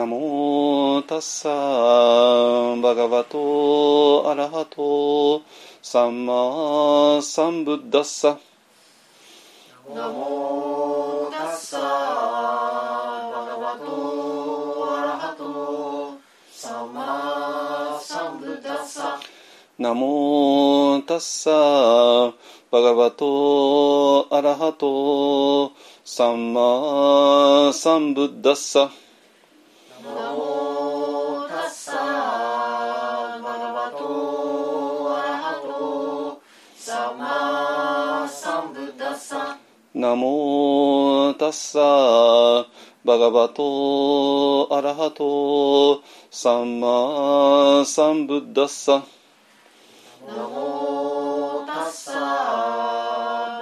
ナモタッサーバガバトアラハトサンマサンブッダッサナモタッサーバガバトアラハトサンマサンブッダッサナモタッサーバガバトアラハトサンマサンブッダッサッサーバガバトアラハトサンマサンブッダッサナモタッサーバ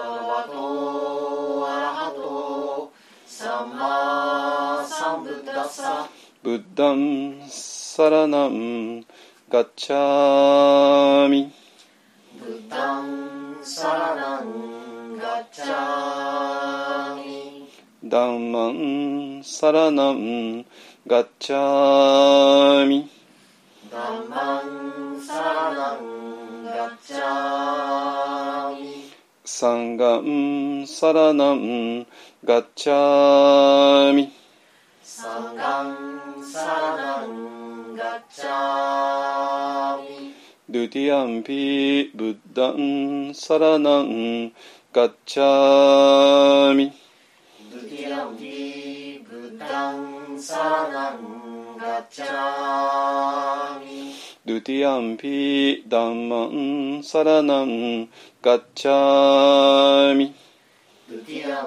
ガバトアラハトサンマサンブッダッサブッダンサラナンガッチャミサラナンガッチャミダンマンサラナンガッチャミサンガンサラナンガッチャミサンガンサラナンガッチャミドゥティアンピブッダンサラナンガッチャミドゥティアンピブッダンサラナンガッチャミドゥティア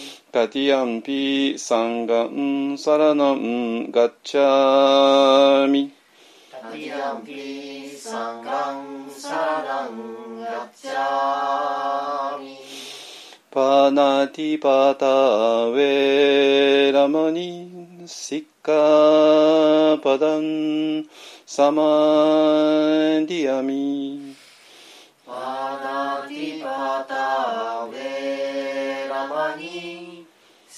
ガティアンピサンガンサラナンガッチャミ。ガティアンピサンガンサラナンガッチャミ。パナティパタウェラマニ。シッカパダンサマディアミ。パナティパタウェラマニ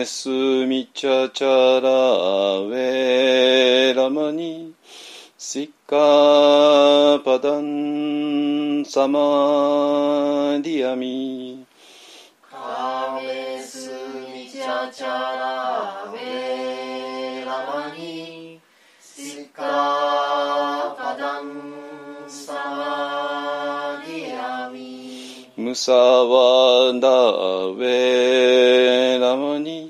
メスミチャチャラウェラマニシッカパダンサマディアミ。カメスミチャチャラウェラマニシッカパダンサマディアミ。ムサワダウェラマニ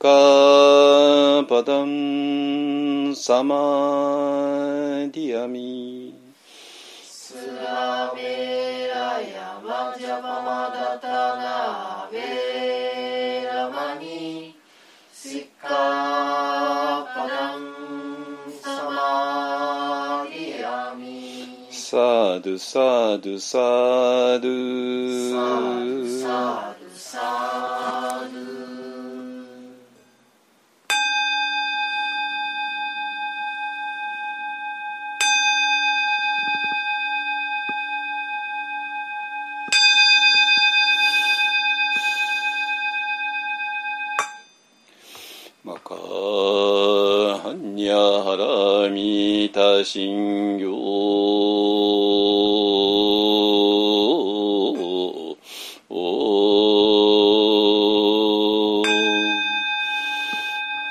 kalpadam samadhiyami Sraviraya vajjapamadatana veramani sikkapadam samadhiyami Sadhu, sadhu, sadhu. Sadhu, sadhu, sadhu. ハンニャハラミタシンギョ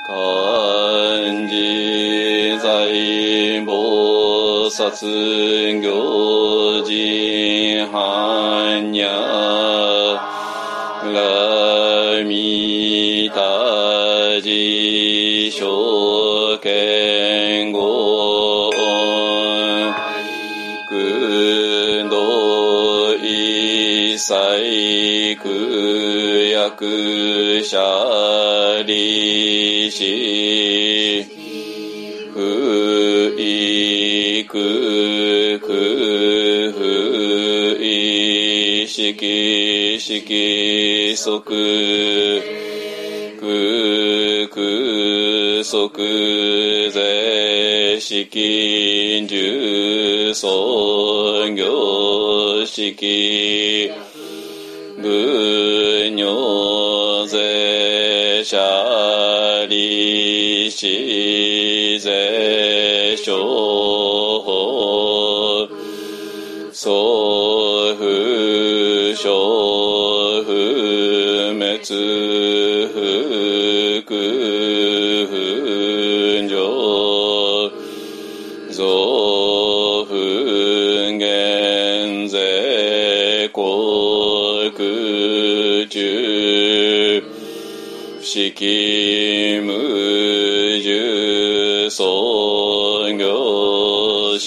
漢字財菩薩行事般若ラミタジ証券語苦道一切苦薬者利子不意苦苦不意識識即空空即税式重創業式。部尿税者利子税商法。総不小不滅不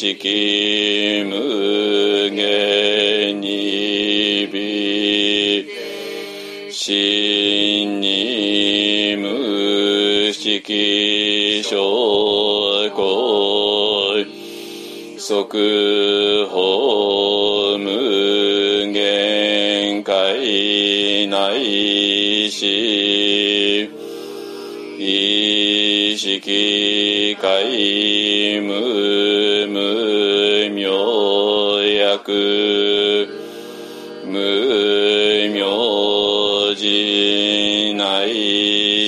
業式無限に微真に無識証拠即法無限界内し意識界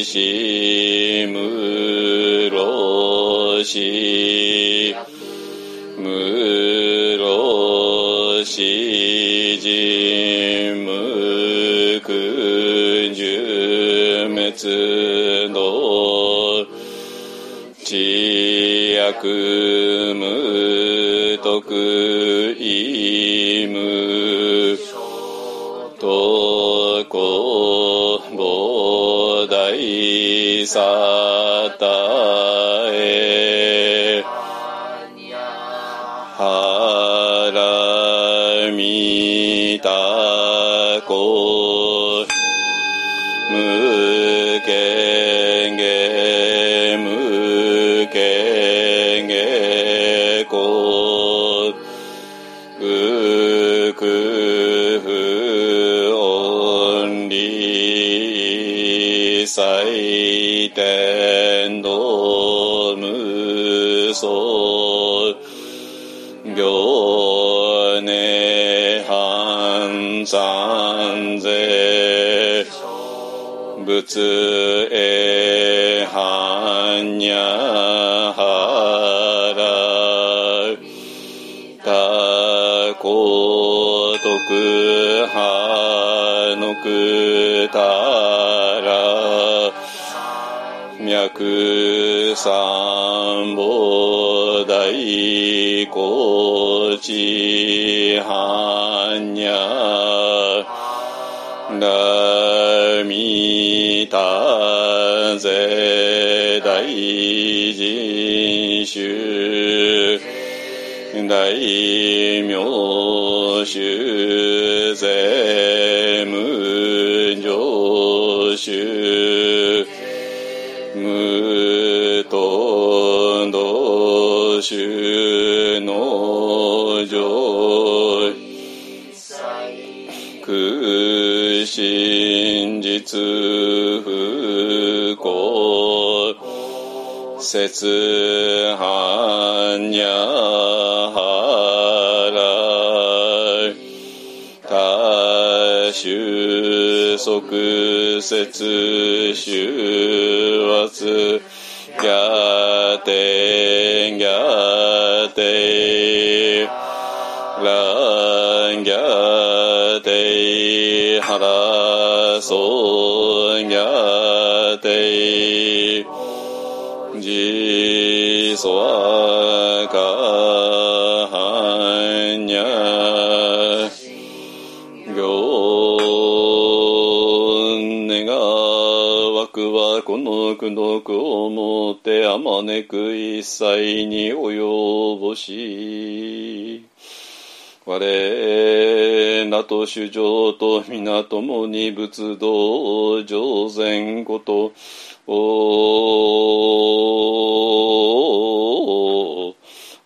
しむろし。むろしじむくじゅめつのちやくむ節般若払い多収束節収圧逆転逆転乱逆転腹損逆転自素かはんにゃ行願わくはこの苦毒をもってあまねく一切に及ぼし我らと主情と皆共に仏道上善ことお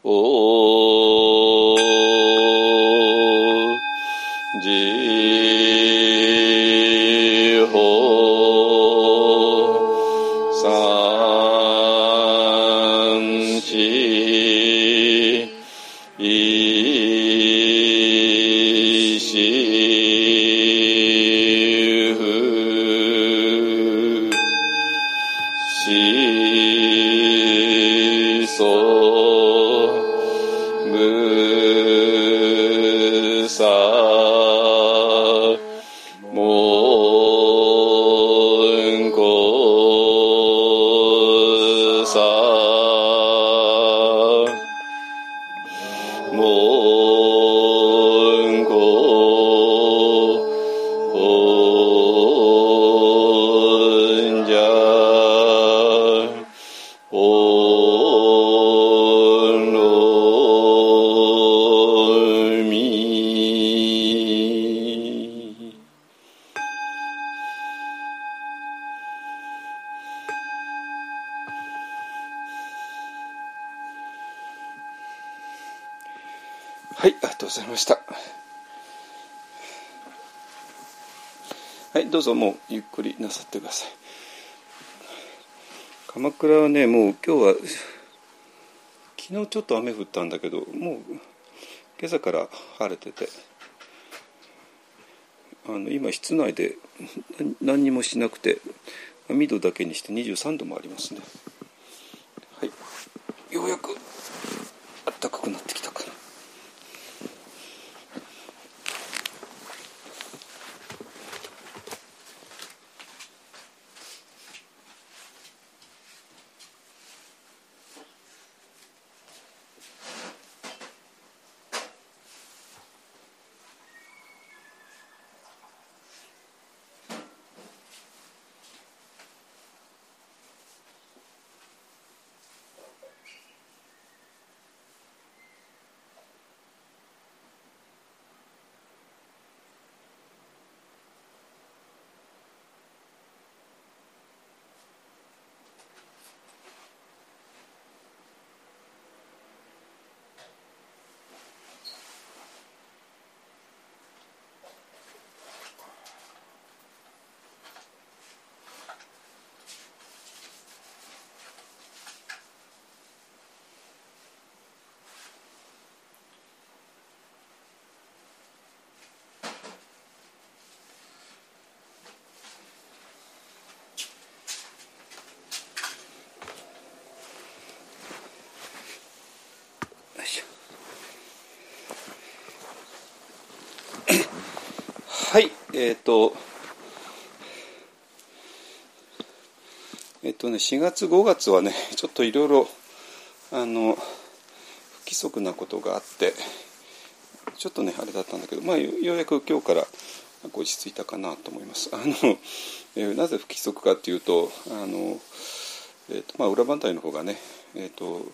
お自と雨降ったんだけど、もう今朝から晴れてて、あの今室内で何にもしなくて、網戸だけにして23度もありますね。はい、ようやくはいえっ、とえっ、とね4月5月はねちょっといろいろあの不規則なことがあってちょっとねあれだったんだけどまあようやく今日から落ち着いたかなと思います。あの、えーなぜ不規則かっていうとあの、えーとまあ、裏番隊の方がねえっ、と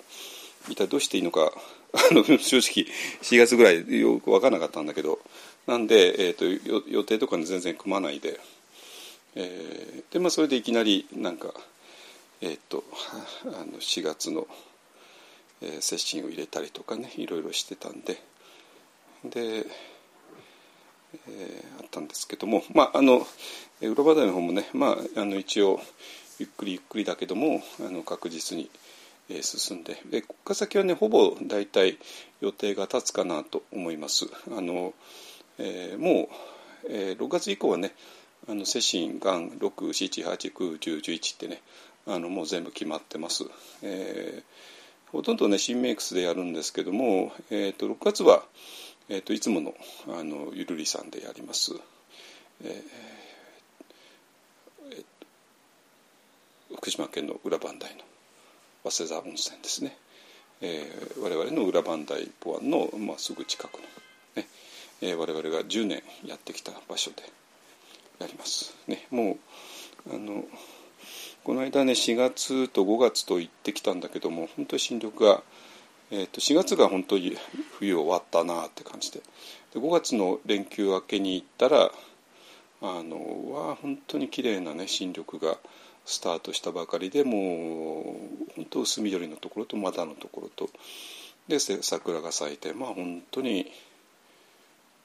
一体どうしていいのかあの正直4月ぐらいよく分からなかったんだけどなんで、えー、と予定とか全然組まないで、えーでまあ、それでいきなりなんか、えー、と あの4月の、えー、接心を入れたりとかねいろいろしてたんでで、えー、あったんですけどもまああの裏話題の方もね、まあ、あの一応ゆっくりゆっくりだけどもあの確実に、えー、進んででここから先はねほぼ大体予定が立つかなと思います。あのえー、もう、えー、6月以降はねあのセシン、ガン、6、7、8、9、10、11ってねあのもう全部決まってます。えー、ほとんどね新メイクスでやるんですけども、えーと、6月は、えーと、いつものあのゆるりさんでやります。えー、福島県の裏磐梯の早稲沢温泉ですね、えー、我々の裏磐梯ポワンの、まあ、すぐ近くの、ねえー、我々が10年やってきた場所でやります。ね、もうあのこの間ね4月と5月と行ってきたんだけども本当に新緑が、えー、と4月が本当に冬終わったなって感じでで5月の連休明けに行ったらあのわ本当に綺麗なね新緑がスタートしたばかりでもう本当薄緑のところとまだのところとで桜が咲いてまあ本当に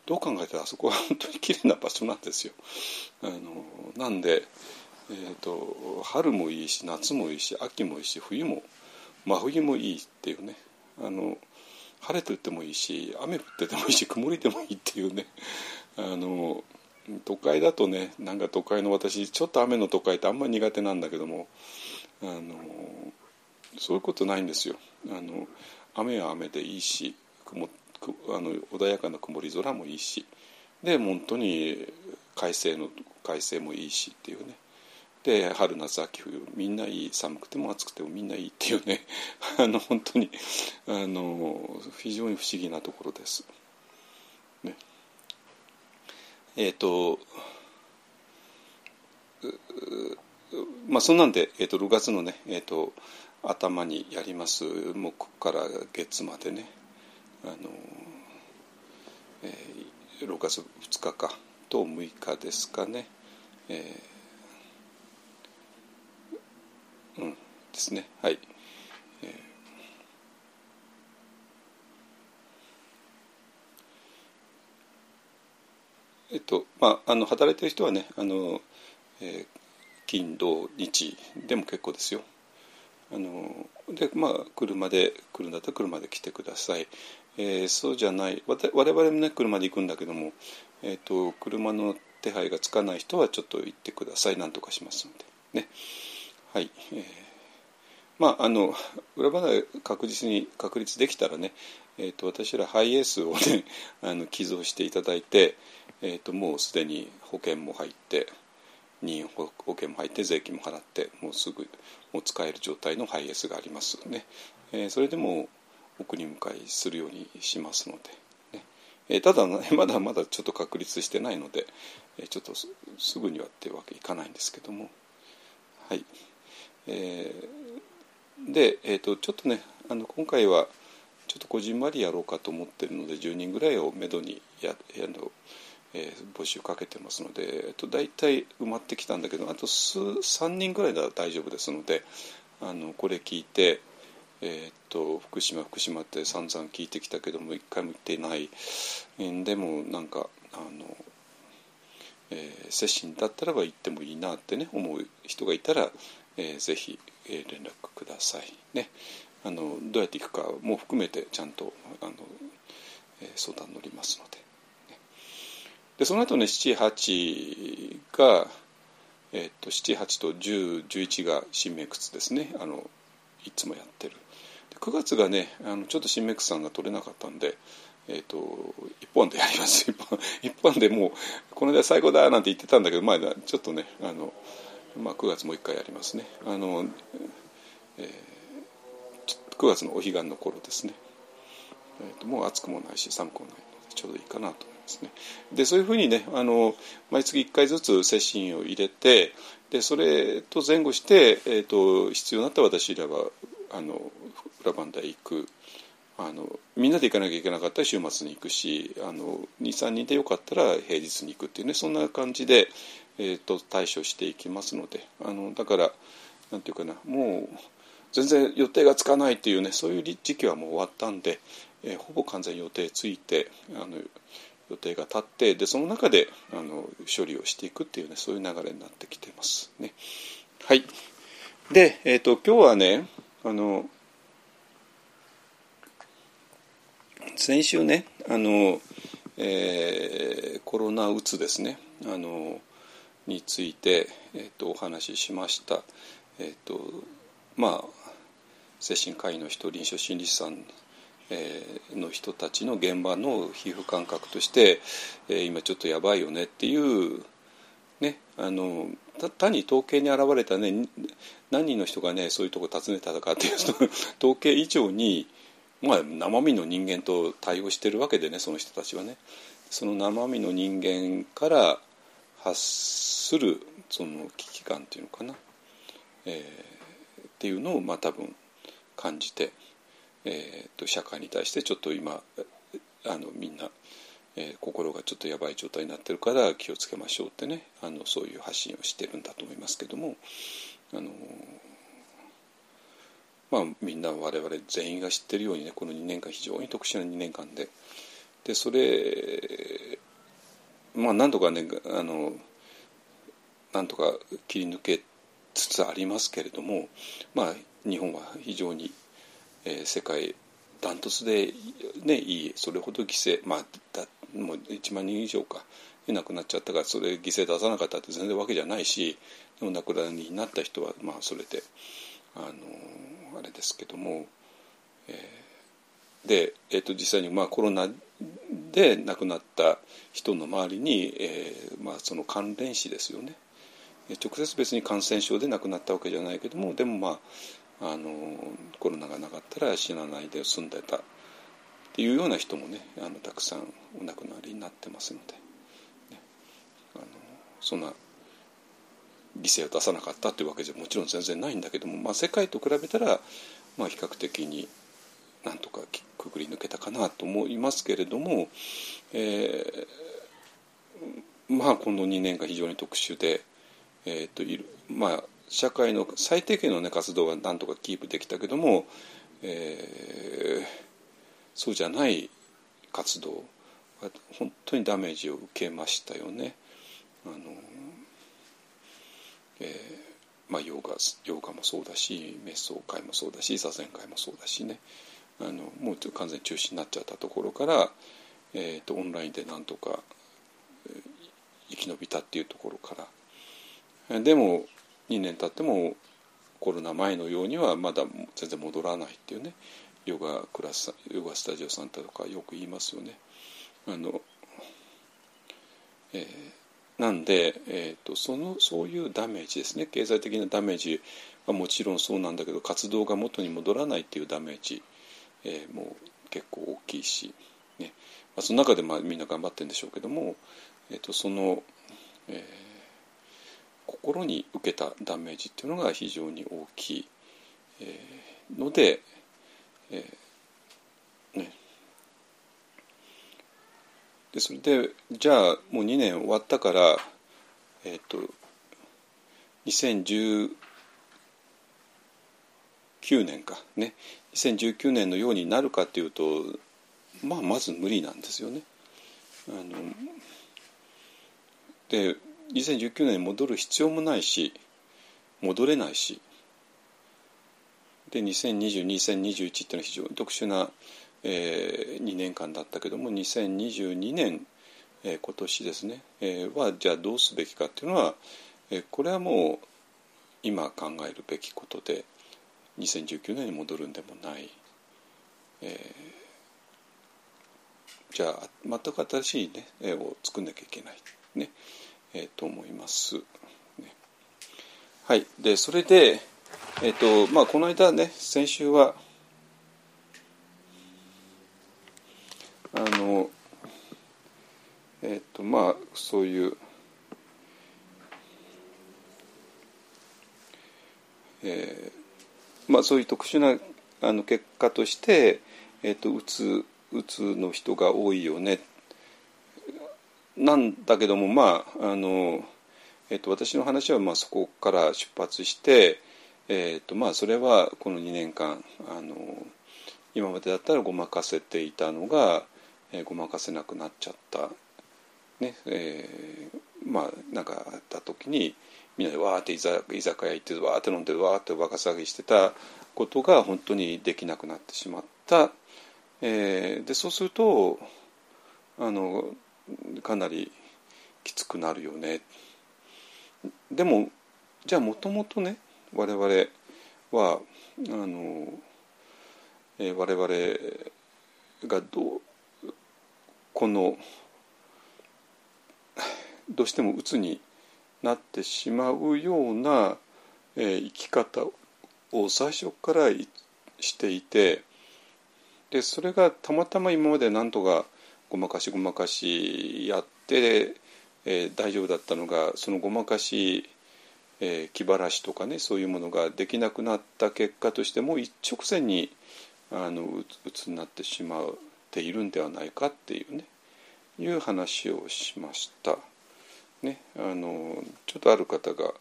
どう考えたらあそこは本当に綺麗な場所なんですよ。あのなんでえーと、春もいいし夏もいいし秋もいいし冬も真冬もいいっていうねあの晴れててもいいし雨降っててもいいし曇りでもいいっていうねあの都会だとねなんか都会の私ちょっと雨の都会ってあんまり苦手なんだけどもあのそういうことないんですよ。あの雨は雨でいいし雲あの穏やかな曇り空もいいしで本当に快晴の快晴もいいしっていうね。で春夏秋冬みんないい寒くても暑くてもみんないいっていうね。あの本当にあの非常に不思議なところです。ね、えっ、ー、とまあそんなんで、えーと、6月のね、えーと、頭にやります木から月までね。あの、えー、6月2日かと6日ですかね、えーうん、ですね。はい、えー、えっとまああの働いてる人はねあの、えー、金土日でも結構ですよ。あのでまあ車で来るんだったら車で来てください、えー、そうじゃない。我々もね車で行くんだけども、えーと、車の手配がつかない人はちょっと行ってください。なんとかしますので。ね。はい、えー、まああの裏話確実に確立できたらね、えーと、私らハイエースをね あの寄贈していただいて、えーと、もうすでに保険も入って任意保険も入って税金も払ってもうすぐもう使える状態のハイエースがありますね、えー、それでも送り迎えするようにしますので。ねえ、ただ、ね、まだまだちょっと確立してないので、え、ちょっとすぐにはっていうわけいかないんですけどもはい。えー、で、えーと、ちょっとねあの今回はちょっとこじんまりやろうかと思ってるので10人ぐらいをめどにやあの、えー、募集かけてますので、えーと、大体埋まってきたんだけどあと数3人ぐらいなら大丈夫ですのであのこれ聞いて、えーと、福島福島って散々聞いてきたけども一回も行ってない、えー、でもなんかあのえー、接心だったらば行ってもいいなってね思う人がいたら、えー、ぜひ、えー、連絡くださいね。あのどうやって行くかも含めてちゃんとあの、えー、相談乗りますので。でその後ね78が、えー、と78と1011が新名窟ですね。あのいつもやってる。9月がねあのちょっと新名窟さんが取れなかったんでえーと、一本でやります。一本一本でもうこの間最高だなんて言ってたんだけど、まあ、ちょっとねあの、まあ、9月もう一回やりますね。あの、えー、9月のお彼岸の頃ですね、えーと、もう暑くもないし寒くもないのでちょうどいいかなと思いますね。でそういうふうにねあの毎月1回ずつ接心を入れてでそれと前後して、えーと、必要になった私らはあの裏番台行く。あのみんなで行かなきゃいけなかったら週末に行くし23人でよかったら平日に行くっていうねそんな感じで、えーと、対処していきますので。あのだからなんていうかなもう全然予定がつかないっていうねそういう時期はもう終わったんで、えー、ほぼ完全予定ついてあの、予定が立ってでその中であの処理をしていくっていうねそういう流れになってきてますね。はい。で、えーと、今日はねあの先週ねあの、えー、コロナうつですねあのについて、えーと、お話ししました。えーとまあ、精神科医の人臨床心理士さんえの人たちの現場の皮膚感覚として、えー、今ちょっとやばいよねっていうねあの単に統計に現れたね何人の人がねそういうとこ訪ねたかっていう統計以上に、まあ、生身の人間と対応してるわけでねその人たちはね。その生身の人間から発するその危機感っていうのかな、えー、っていうのをまあ多分感じてえーと、社会に対してちょっと今あのみんな、えー、心がちょっとやばい状態になってるから気をつけましょうってねあのそういう発信をしてるんだと思いますけどもあのまあみんな我々全員が知ってるようにねこの2年間非常に特殊な2年間で。でそれまあなんとかねあのなんとか切り抜けつつありますけれどもまあ日本は非常にえー、世界ダントツで、ね、いいそれほど犠牲、まあ、だもう1万人以上か。亡くなっちゃったからそれ犠牲出さなかったって全然わけじゃないしでも亡くなりになった人はまあそれであのあれですけども、えー、で、えー、と実際にまあコロナで亡くなった人の周りに、えーまあ、その関連死ですよね。直接別に感染症で亡くなったわけじゃないけどもでもまああのコロナがなかったら死なないで済んでたっていうような人もねあのたくさんお亡くなりになってますので、ね、あのそんな犠牲を出さなかったというわけじゃもちろん全然ないんだけども、まあ、世界と比べたら、まあ、比較的になんとかくぐり抜けたかなと思いますけれども、えー、まあこの2年が非常に特殊で、えーといるまあ社会の最低限の、ね、活動はなんとかキープできたけども、えー、そうじゃない活動は本当にダメージを受けましたよね。あのえーまあ、ヨガヨガもそうだし瞑想会もそうだし座禅会もそうだしねあのもう完全に中止になっちゃったところから、えーと、オンラインでなんとか生き延びたっていうところからでも2年経ってもコロナ前のようにはまだ全然戻らないっていうねヨガクラスヨガスタジオさんとかよく言いますよね。あのえー、なんで、えーと、そのそういうダメージですね経済的なダメージはもちろんそうなんだけど活動が元に戻らないっていうダメージ、えー、もう結構大きいし、ねまあ、その中でまあみんな頑張ってるんでしょうけども、えーと、その、えー心に受けたダメージっていうのが非常に大きい、えー、ので、えー、ねでそれでじゃあもう2年終わったからえっ、ー、と2019年かね2019年のようになるかっていうとまあまず無理なんですよね。あので2019年に戻る必要もないし戻れないし。で2020、2021っていうのは非常に特殊な、えー、2年間だったけども2022年、えー、今年ですね、えー、はじゃあどうすべきかっていうのは、えー、これはもう今考えるべきことで2019年に戻るんでもない、えー、じゃあ全く新しいね絵を作んなきゃいけない。ね。えー、と思います。ね、はい、でそれで、えーとまあ、この間ね先週はあのえっ、ー、とまあそういうえー、まあそういう特殊なあの結果として、えーと、とうつうつの人が多いよねなんだけどもまああの、えっと、私の話はまあそこから出発して、えっとまあ、それはこの2年間あの今までだったらごまかせていたのが、えーごまかせなくなっちゃった、ねえーまあなんかあった時にみんなでわーって居酒屋行ってわーって飲んでわーってバカ騒ぎしてたことが本当にできなくなってしまった、えーでそうするとあのかなりきつくなるよね。でもじゃあもともとね我々はあの、えー我々がどうこのどうしても鬱になってしまうような、えー生き方を最初からしていてでそれがたまたま今まで何とかごまかしごまかしやって、えー大丈夫だったのがそのごまかし、えー気晴らしとかねそういうものができなくなった結果としてもう一直線にあのうつになってしまっているんではないかっていうねいう話をしました。ね、あのちょっとある方が、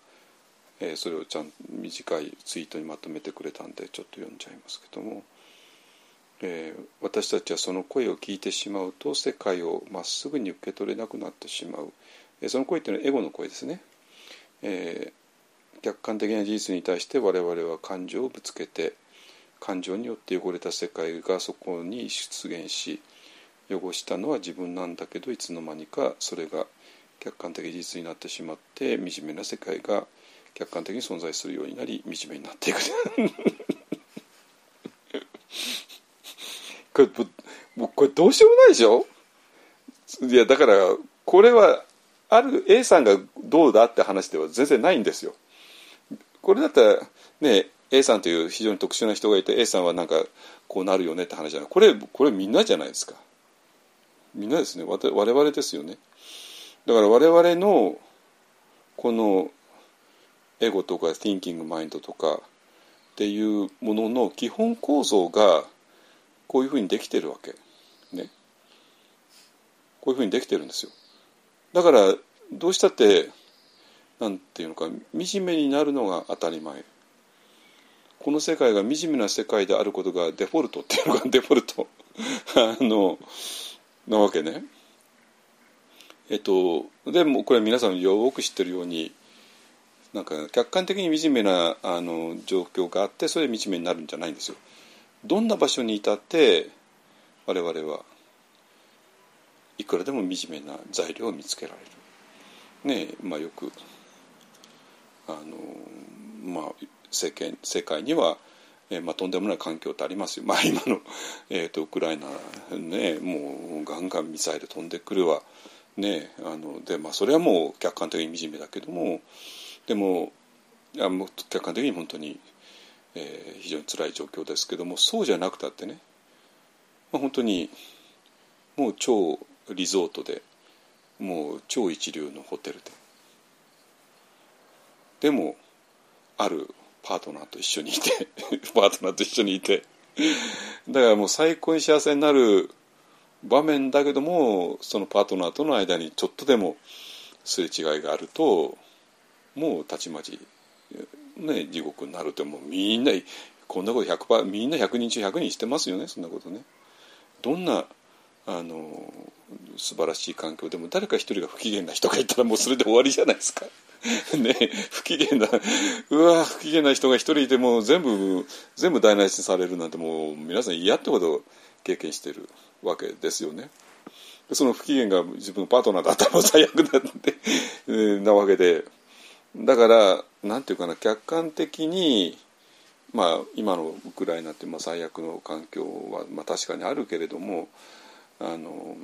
えーそれをちゃん短いツイートにまとめてくれたんでちょっと読んじゃいますけども、えー私たちはその声を聞いてしまうと世界をまっすぐに受け取れなくなってしまう、えーその声っていうのはエゴの声ですね、えー客観的な事実に対して我々は感情をぶつけて感情によって汚れた世界がそこに出現し汚したのは自分なんだけどいつの間にかそれが客観的事実になってしまって惨めな世界が客観的に存在するようになり惨めになっていく。これもうこれどうしようもないでしょ？いやだからこれはある A さんがどうだって話では全然ないんですよ。これだったらね A さんという非常に特殊な人がいて A さんはなんかこうなるよねって話じゃない。これこれみんなじゃないですか。みんなですね。我々ですよね。だから我々のこのエゴとか Thinking マインドとかっていうものの基本構造がこういうふうにできてるわけ。ね。こういうふうにできてるんですよ。だからどうしたってなんていうのか惨めになるのが当たり前。この世界が惨めな世界であることがデフォルトっていうのが デフォルト。あのなわけね。えっとでもこれ皆さんよく知ってるようになんか客観的に惨めなあの状況があってそれで惨めになるんじゃないんですよ。どんな場所にいたって我々はいくらでも惨めな材料を見つけられる。ねまあよくあのまあ世間世界には、えまあ、とんでもない環境ってありますよ、まあ、今の、えー、とウクライナ、ね、もうガンガンミサイル飛んでくるわ、ね、あので、まあ、それはもう客観的に惨めだけどもでもいやもう客観的に本当に、えー非常に辛い状況ですけどもそうじゃなくたってね、まあ、本当にもう超リゾートでもう超一流のホテルででもあるパートナーと一緒にいて パートナーと一緒にいてだからもう最高に幸せになる場面だけどもそのパートナーとの間にちょっとでもすれ違いがあるともうたちまち、ね、地獄になるってもうみんなこんなこと100%みんな100人中100人してますよねそんなことね。どんなあの素晴らしい環境でも誰か一人が不機嫌な人がいたらもうそれで終わりじゃないですか。ね不機嫌なうわ不機嫌な人が一人いてもう全部全部台無しにされるなんてもう皆さん嫌ってことを経験してるわけですよね。でその不機嫌が自分のパートナーだったら最悪なんで なわけでだからなんていうかな客観的にまあ今のウクライナってまあ最悪の環境はまあ確かにあるけれどもあの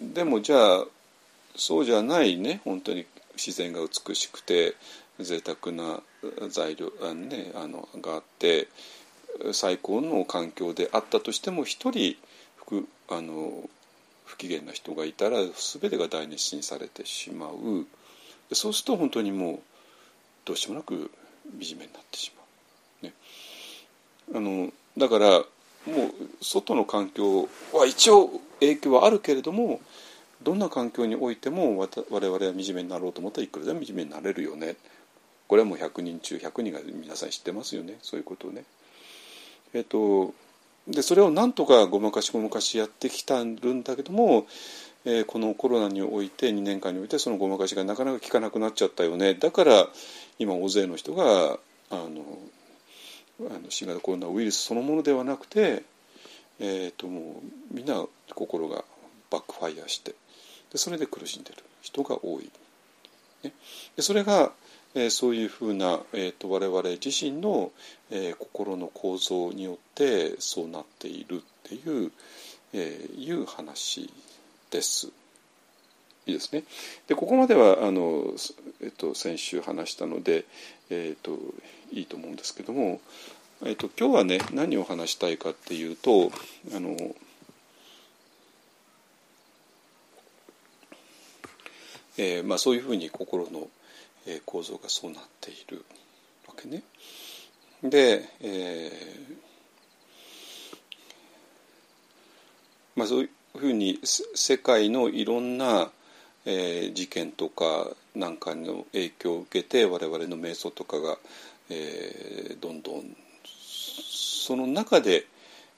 でもじゃあそうじゃないね本当に自然が美しくて贅沢な材料あ、ね、あのがあって最高の環境であったとしても一人不あの不機嫌な人がいたら全てが台無しにされてしまう。そうすると本当にもうどうしようもなく惨めになってしまう。ね、あのだからもう外の環境は一応影響はあるけれどもどんな環境においても我々は惨めになろうと思ったらいくらでも惨めになれるよねこれはもう100人中100人が皆さん知ってますよねそういうことをね。えっとでそれをなんとかごまかしごまかしやってきたるんだけども、えー、このコロナにおいて2年間においてそのごまかしがなかなか効かなくなっちゃったよね。だから今大勢の人があのあの新型コロナウイルスそのものではなくて、えー、ともうみんな心がバックファイアしてでそれで苦しんでる人が多い。ね、でそれがえー、そういうふうな、えーと、我々自身の、えー、心の構造によってそうなっているっていう,、えー、いう話。です。いいですね。でここまではあの、えっと、先週話したので、えっと、いいと思うんですけども、えっと、今日はね何を話したいかっていうとあのえーまあ、そういうふうに心のえ構造がそうなっているわけね。で、えーまあ、そうふうに世界のいろんな、えー、事件とかなんかの影響を受けて我々の瞑想とかが、えー、どんどんその中で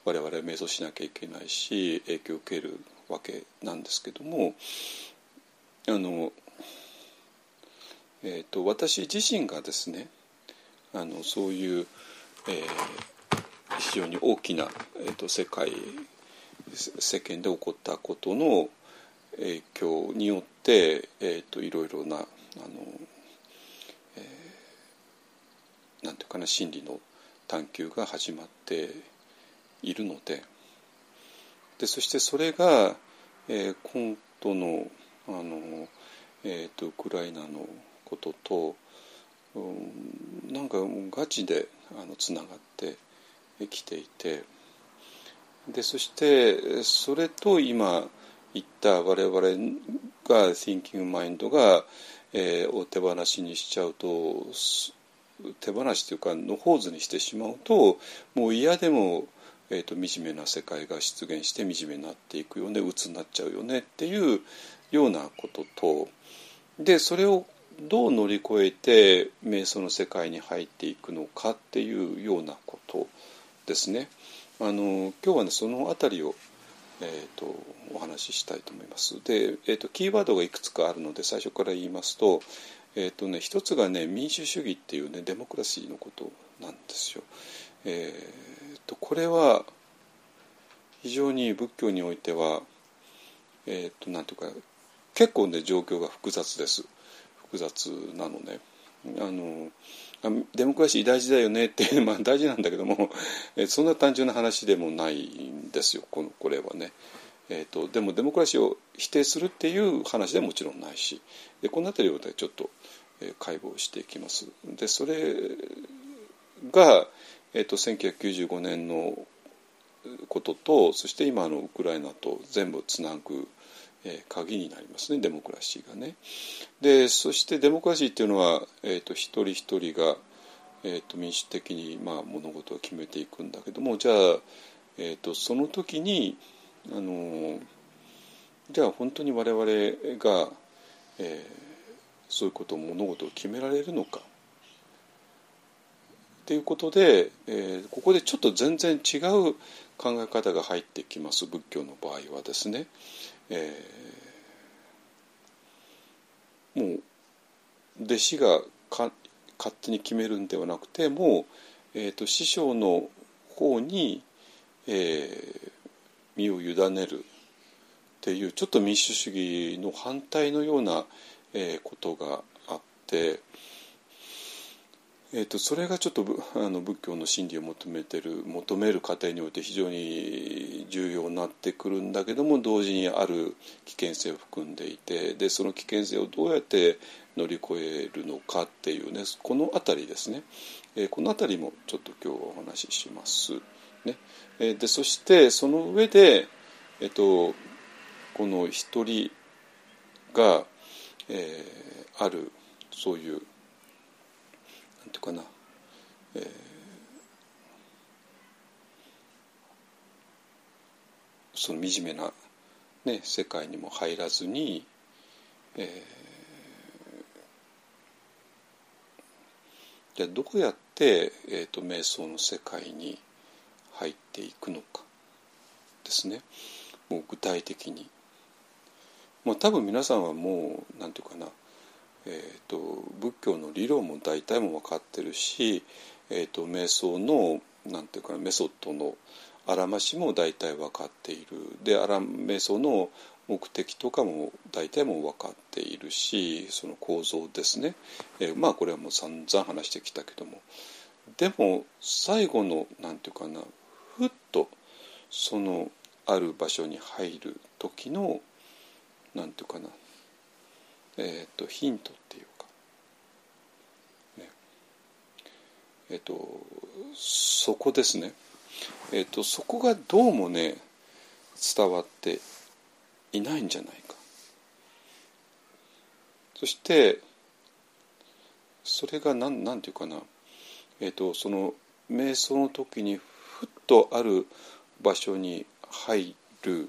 我々は瞑想しなきゃいけないし影響を受けるわけなんですけどもあのえーと、私自身がですねあのそういう、えー、非常に大きな、えーと、世界世間で起こったことの影響によって、えーと、いろいろなあの、えー、なんていうかな真理の探求が始まっているので。でそしてそれが、えー、今度のあの、えー、とウクライナのことと、うん、なんかガチであのつながってきていて。でそしてそれと今言った我々が Thinking Mind が、えー、を手放しにしちゃうと手放しというかのほうずにしてしまうともう嫌でも、えーと、惨めな世界が出現して惨めになっていくよね。鬱になっちゃうよね。っていうようなことと。でそれをどう乗り越えて瞑想の世界に入っていくのかっていうようなことですね。あの今日はねその辺りを、えーと、お話ししたいと思います。で、えーと、キーワードがいくつかあるので最初から言いますと,、えーとね、一つがね民主主義っていうねデモクラシーのことなんですよ。えーと、これは非常に仏教においては、えー、となんていうか結構ね状況が複雑です。複雑なのね。あのデモクラシー大事だよねって まあ大事なんだけどもそんな単純な話でもないんですよこのこれはね。えーと、でもデモクラシーを否定するっていう話でももちろんないしでこの辺りをちょっと、えー、解剖していきます。でそれが、えーと、1995年のこととそして今のウクライナと全部つなぐえ鍵になりますねデモクラシーがね。でそしてデモクラシーっていうのは、えーと、一人一人が、えーと、民主的に、まあ、物事を決めていくんだけどもじゃあ、えーと、その時にあのじゃあ本当に我々が、えー、そういうことを物事を決められるのか。っていうことで、えー、ここでちょっと全然違う考え方が入ってきます仏教の場合はですね。えー、もう弟子がか勝手に決めるんではなくてもう、えーと、師匠の方に、えー、身を委ねるっていうちょっと民主主義の反対のような、えー、ことがあって。えーと、それがちょっとあの仏教の真理を求めてる求める過程において非常に重要になってくるんだけども同時にある危険性を含んでいてでその危険性をどうやって乗り越えるのかっていうねこの辺りですね、えー、この辺りもちょっと今日はお話しします。ねえー、でそしてその上で、えーと、この一人が、えー、あるそういういうかな、えー、その惨めな、ね、世界にも入らずに、えー、じゃあどうやって、えーと、瞑想の世界に入ってていくのか。ですね。もう具体的に。まあ、多分皆さんはもう何て言うかな、えーと、仏教の理論も大体も分かってるし、えーと、瞑想の何て言うかなメソッドのあらましも大体分かっている。であら瞑想の目的とかも大体も分かっているしその構造ですね、えー、まあこれはもう散々話してきたけども。でも最後の何て言うかなふっとそのある場所に入る時の何て言うかなえっ、ー、とヒントっていうか。ね。えっ、ー、とそこですね。えっ、ー、とそこがどうもね伝わっていないんじゃないか。そしてそれが何て言うかな。えっ、とその瞑想の時にふっとある場所に入る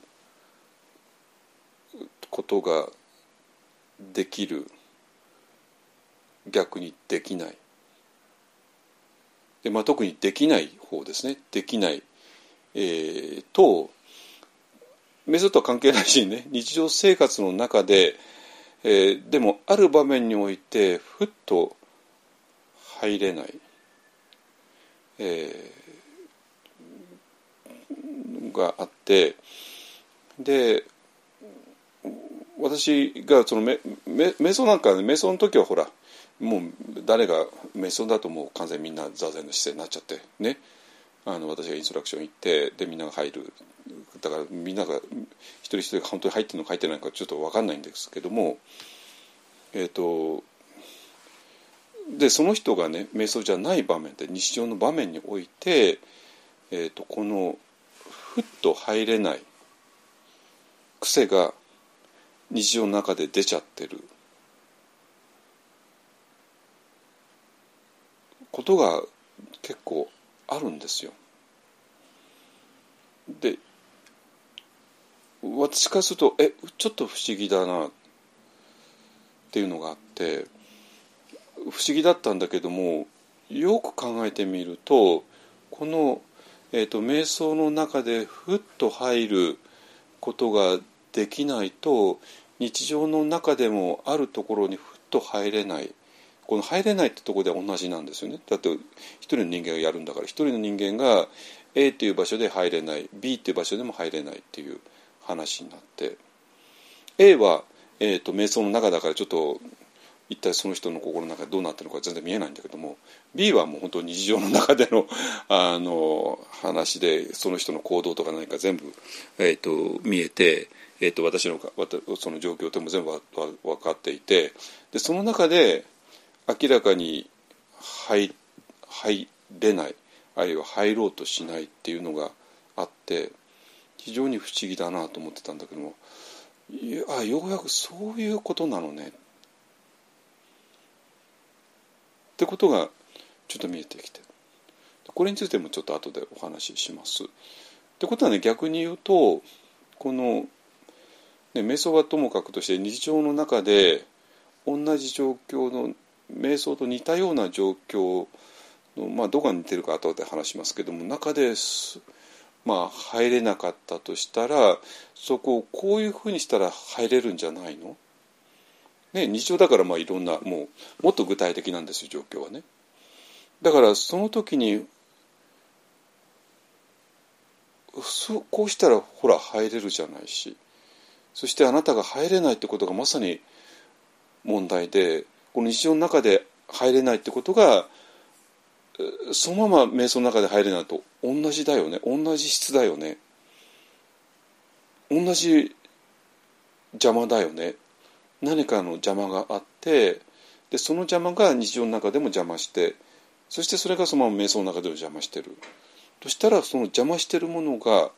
ことができる逆にできない。で、まあ、特にできない方ですね。できない、えー、とメソッドは関係ないしね。日常生活の中で、えー、でもある場面においてふっと入れない、えー、があってで私がそのめめ瞑想なんか、ね、瞑想の時はほらもう誰が瞑想だともう完全にみんな座禅の姿勢になっちゃってね。あの私がインストラクション行ってでみんなが入る。だからみんなが一人一人が本当に入ってるのか入ってないのかちょっと分かんないんですけどもえっ、ー、とでその人がね瞑想じゃない場面で日常の場面において、えーとこのふっと入れない癖が日常の中で出ちゃってることが結構あるんですよ。で私からするとえちょっと不思議だなっていうのがあって不思議だったんだけどもよく考えてみるとこの、えーと、瞑想の中でふっと入ることができないと日常の中でもあるところにふっと入れない。この入れないってとこでは同じなんですよね。だって一人の人間がやるんだから一人の人間が A っていう場所で入れない B っていう場所でも入れないっていう話になって。A は、えーと、瞑想の中だからちょっと一体その人の心の中でどうなってるのか全然見えないんだけども B はもう本当に日常の中での あの話でその人の行動とか何か全部、えーと見えてえーと、私のその状況とも全部分かっていてでその中で明らかに入入れないあるいは入ろうとしないっていうのがあって非常に不思議だなと思ってたんだけどもあようやくそういうことなのねってことがちょっと見えてきてこれについてもちょっと後でお話しします。ってことはね逆に言うとこのね、瞑想はともかくとして日常の中で同じ状況の瞑想と似たような状況の、まあ、どこが似てるか後で話しますけども中で、まあ、入れなかったとしたらそこをこういうふうにしたら入れるんじゃないの、ね、日常だからまあいろんなもうもっと具体的なんですよ状況はね。だからその時にこうしたらほら入れるじゃないしそしてあなたが入れないってことがまさに問題でこの日常の中で入れないってことがそのまま瞑想の中で入れないと同じだよね。同じ質だよね。同じ邪魔だよね。何かの邪魔があってでその邪魔が日常の中でも邪魔してそしてそれがそのまま瞑想の中でも邪魔してる。そしたらその邪魔してるものが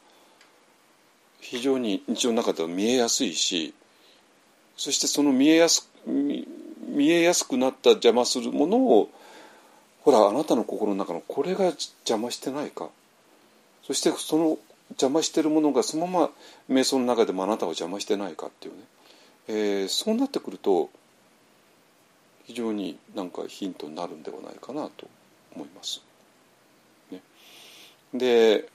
非常に日常の中では見えやすいしそしてその見えやす見えやすくなった邪魔するものをほらあなたの心の中のこれが邪魔してないか。そしてその邪魔してるものがそのまま瞑想の中でもあなたを邪魔してないかっていうね、えー、そうなってくると非常になんかヒントになるんではないかなと思います。ね、で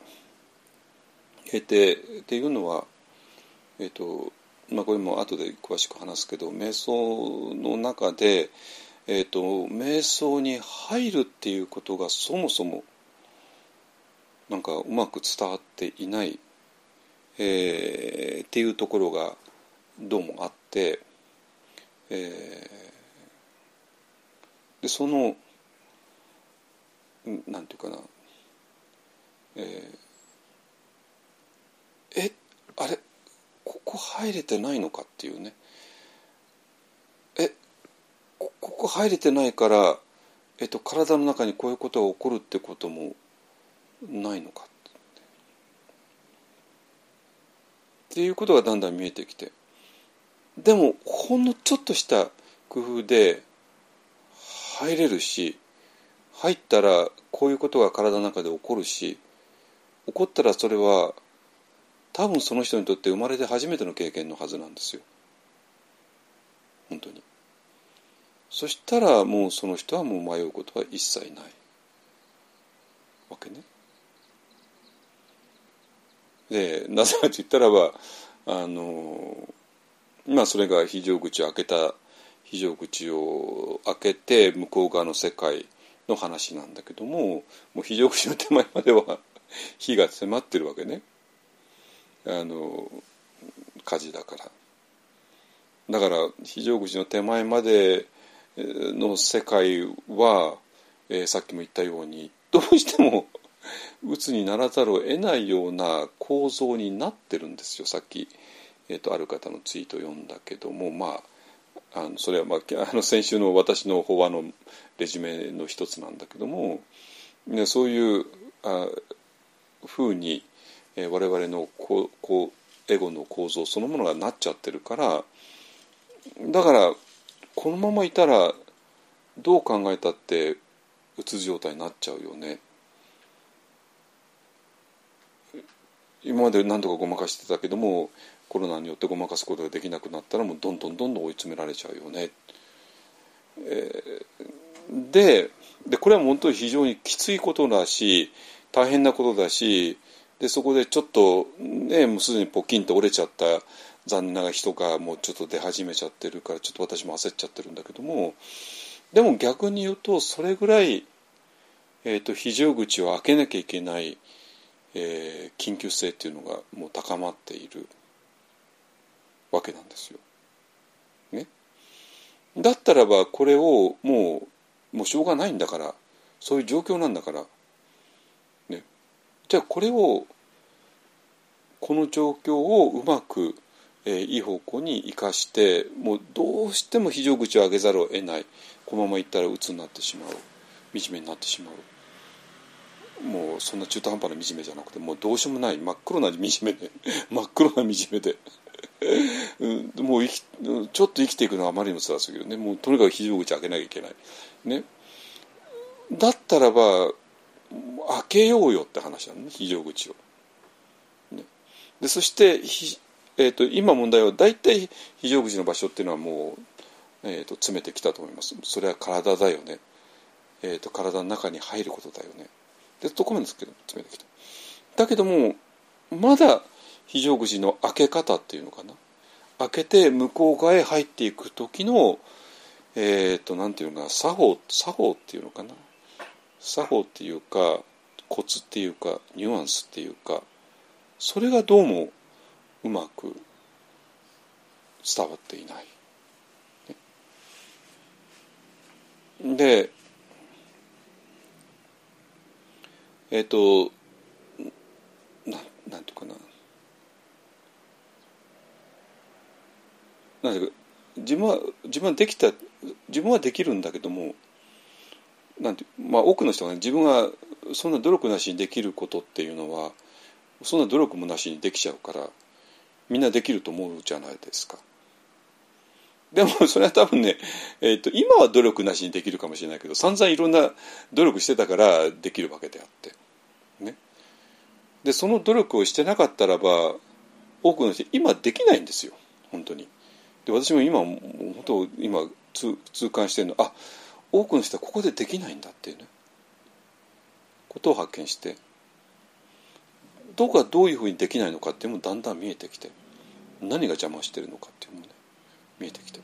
えてっていうのは、えっとまあ、これも後で詳しく話すけど瞑想の中で、えっと、瞑想に入るっていうことがそもそもなんかうまく伝わっていない、えー、っていうところがどうもあって、えー、でそのなんていうかな、えー、えあれここ入れてないのかっていうね。えここ入れてないから、えっと、体の中にこういうことが起こるってこともないのかっていうことがだんだん見えてきて。でもほんのちょっとした工夫で入れるし入ったらこういうことが体の中で起こるし起こったらそれは多分その人にとって生まれて初めての経験のはずなんですよ。本当に。そしたらもうその人はもう迷うことは一切ない。わけね。でなぜかと言ったらばあのまあそれが非常口を開けた非常口を開けて向こう側の世界の話なんだけどももう非常口の手前までは火が迫ってるわけね。あの火事だから。だから非常口の手前までの世界は、えー、さっきも言ったようにどうしても鬱にならざるを得ないような構造になってるんですよ。さっき、えーと、ある方のツイート読んだけどもまああのそれは、まあ、あの先週の私の法話のレジュメの一つなんだけども、ね、そういうあふうに、えー、我々のここうエゴの構造そのものがなっちゃってるからだからこのままいたらどう考えたってうつ状態になっちゃうよね今まで何とかごまかしてたけどもコロナによってごまかすことができなくなったらもうどんどんどんどん追い詰められちゃうよね。えー、ででこれは本当に非常にきついことだし大変なことだしでそこでちょっとねもうすでにポキンと折れちゃった残念な人がもうちょっと出始めちゃってるからちょっと私も焦っちゃってるんだけどもでも逆に言うとそれぐらい、えーと非常口を開けなきゃいけないえー、緊急性っていうのがもう高まっているわけなんですよ。ね、だったらばこれをもうもうしょうがないんだからそういう状況なんだから、じゃあこれをこの状況をうまく、えー、いい方向に生かしてもうどうしても非常口を上げざるを得ない。このままいったら鬱になってしまう。惨めになってしまう。もうそんな中途半端な惨めじゃなくてもうどうしようもない。真っ黒な惨めで。真っ黒な惨めで。うんもう生きちょっと生きていくのはあまりにも辛すぎるね。もうとにかく非常口開けなきゃいけない。ね。だったらば開けようよって話なのね非常口を。ね、でそしてえーと、今問題は大体非常口の場所っていうのはもう、えーと、詰めてきたと思います。それは体だよね、えーと体の中に入ることだよね。でそこまですけど詰めてきた。だけどもまだ非常口の開け方っていうのかな。開けて向こう側へ入っていく時のえっ、ー、となんていうのか作法作法っていうのかな。作法っていうかコツっていうかニュアンスっていうかそれがどうもうまく伝わっていない。でえっ、ー、とななんていうかななんていうか自分は自分はできた自分はできるんだけどもなんてまあ多くの人が、ね、自分はそんな努力なしにできることっていうのはそんな努力もなしにできちゃうからみんなできると思うじゃないですか。でもそれは多分ね、えーと、今は努力なしにできるかもしれないけど散々いろんな努力してたからできるわけであってね、でその努力をしてなかったらば多くの人今できないんですよ本当に。で私も今本当今痛感してるのあ多くの人はここでできないんだっていうね。ことを発見してどこがどういうふうにできないのかっていうのもだんだん見えてきて何が邪魔してるのかっていうのもね見えてきて。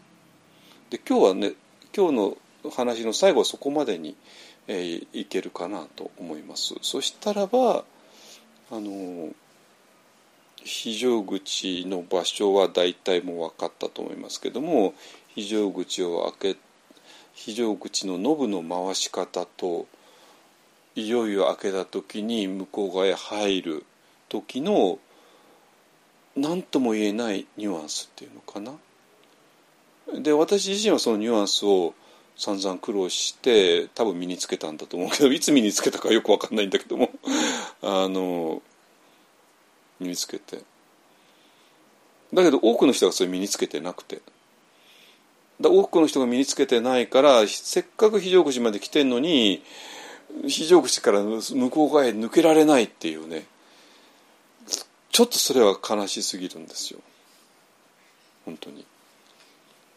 で今日はね今日の話の最後はそこまでに、えー、いけるかなと思います。そしたらばあの非常口の場所は大体もう分かったと思いますけども非常口を開け非常口のノブの回し方といよいよ開けた時に向こう側へ入る時の何とも言えないニュアンスっていうのかな？で私自身はそのニュアンスを散々苦労して多分身につけたんだと思うけどいつ身につけたかよく分かんないんだけども。あの身につけて。だけど多くの人がそれ身につけてなくて。多くの人が身につけてないからせっかく非常口まで来てんのに非常口から向こう側へ抜けられないっていうね。ちょっとそれは悲しすぎるんですよ。本当に。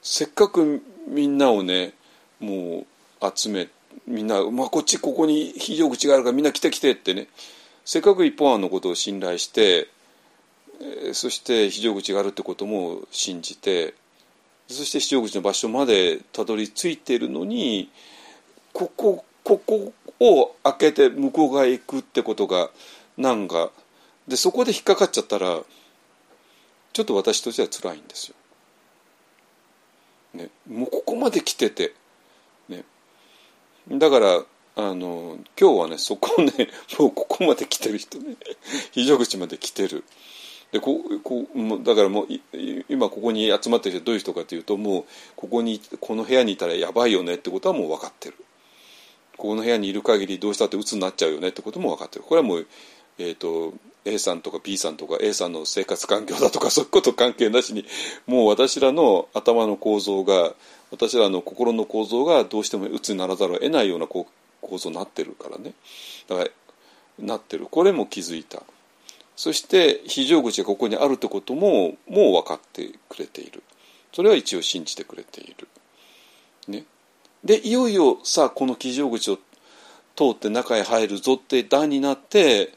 せっかくみんなをねもう集めみんな、まあ、こっちここに非常口があるからみんな来て来てってね。せっかく一本案のことを信頼してそして非常口があるってことも信じてそして非常口の場所までたどり着いているのにここここを開けて向こう側へ行くってことがなんかでそこで引っかかっちゃったらちょっと私としては辛いんですよ。ね、もうここまで来てて、ね、だからあの今日はねそこをねもうここまで来てる人ね非常口まで来てる。でここだからもう今ここに集まってる人どういう人かというともうここにこの部屋にいたらやばいよねってことはもう分かってる。ここの部屋にいる限りどうしたって鬱になっちゃうよねってことも分かってる。これはもう、えーと、A さんとか B さんとか A さんの生活環境だとかそういうこと関係なしにもう私らの頭の構造が私らの心の構造がどうしても鬱にならざるを得ないような構造になってるからね。だからなってる。これも気づいた。そして非常口がここにあるってことももう分かってくれているそれは一応信じてくれている。ね、でいよいよさあこの非常口を通って中へ入るぞって段になって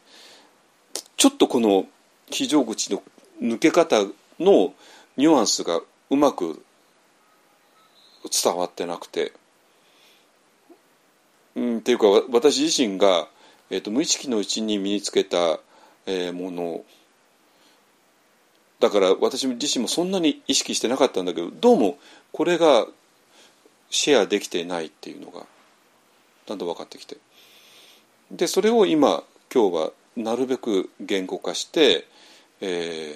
ちょっとこの非常口の抜け方のニュアンスがうまく伝わってなくて。うん、っていうか私自身が、えーと無意識のうちに身につけたえー、もの。だから私自身もそんなに意識してなかったんだけどどうもこれがシェアできてないっていうのがだんだん分かってきて。でそれを今今日はなるべく言語化して、え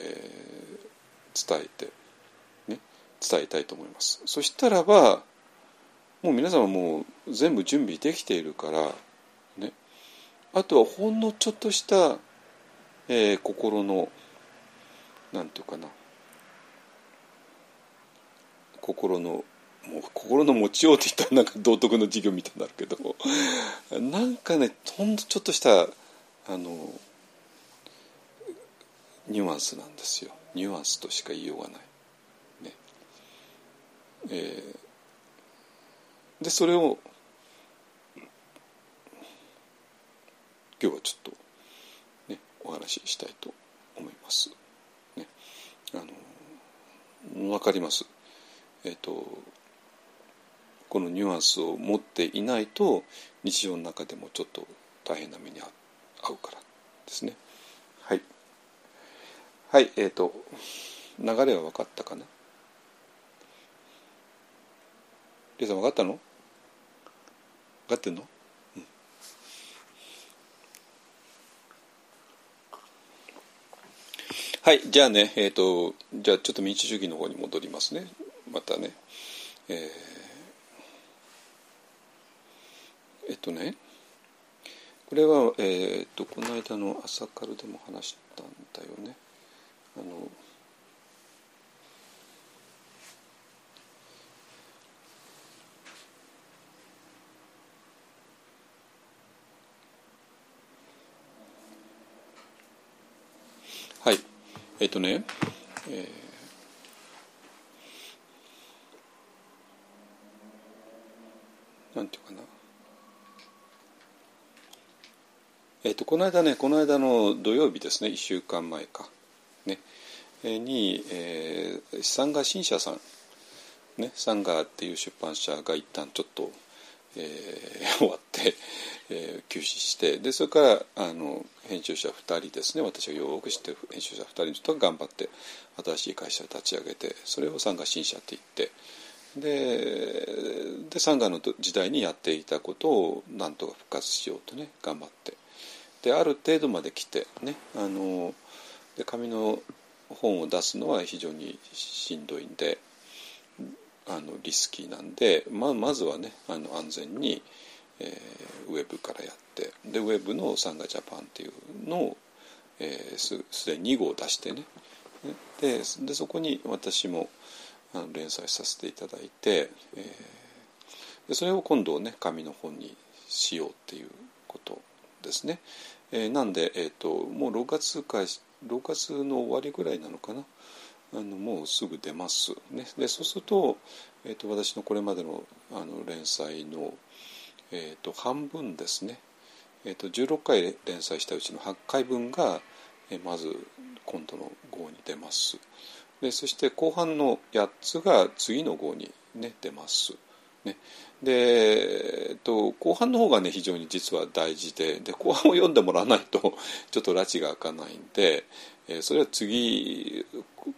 ー、伝えて、ね、伝えたいと思います。そしたらばもう皆様もう全部準備できているから、ね、あとはほんのちょっとしたえー、心のなんていうかな。心のもう心の持ちようって言ったらなんか道徳の授業みたいになるけど。なんかねほんとちょっとしたあのニュアンスなんですよ。ニュアンスとしか言いようがない。ね。えー、でそれを今日はちょっとお話ししたいと思います。ね、あの分かります。えっ、ー、とこのニュアンスを持っていないと日常の中でもちょっと大変な目に遭うからですね。はい。はい、えっ、ー、と流れは分かったかな？リさん分かったの？分かってんの？はいじゃあねえっ、ー、とじゃあちょっと民主主義の方に戻りますね。またね。えー、えっとねこれは、えー、っとこの間の朝カルでも話したんだよね。あのえっとね、えー、なんていうかな。えっとこの間ねこの間の土曜日ですね1週間前か、ね、に、えー、サンガ新社さん、ね、サンガっていう出版社が一旦ちょっと、えー、終わって、えー、休止してでそれからあの編集者2人ですね。私がよく知ってる編集者2人と頑張って新しい会社を立ち上げてそれをサンガ新社って言ってででサンガの時代にやっていたことをなんとか復活しようとね頑張って。である程度まで来てねあので紙の本を出すのは非常にしんどいんであのリスキーなんで、ままずはねあの安全に、えー、ウェブからやってでウェブのサンガジャパンっていうのを、えー、すすでに2号出してねででそこに私もあの連載させていただいて、えー、でそれを今度ね紙の本にしようっていうことですね。えー、なんで、えーと、もう6月か6月の終わりぐらいなのかなあのもうすぐ出ます、ね、でそうすると,、えーと、私のこれまでのあの連載の、えーと、半分ですね、えー、と16回連載したうちの8回分が、えー、まず今度の号に出ます。でそして後半の8つが次の号に、ね、出ます。ね、で、えっと、後半の方がね非常に実は大事でで後半を読んでもらわないとちょっと拉致が開かないんで、え、それは次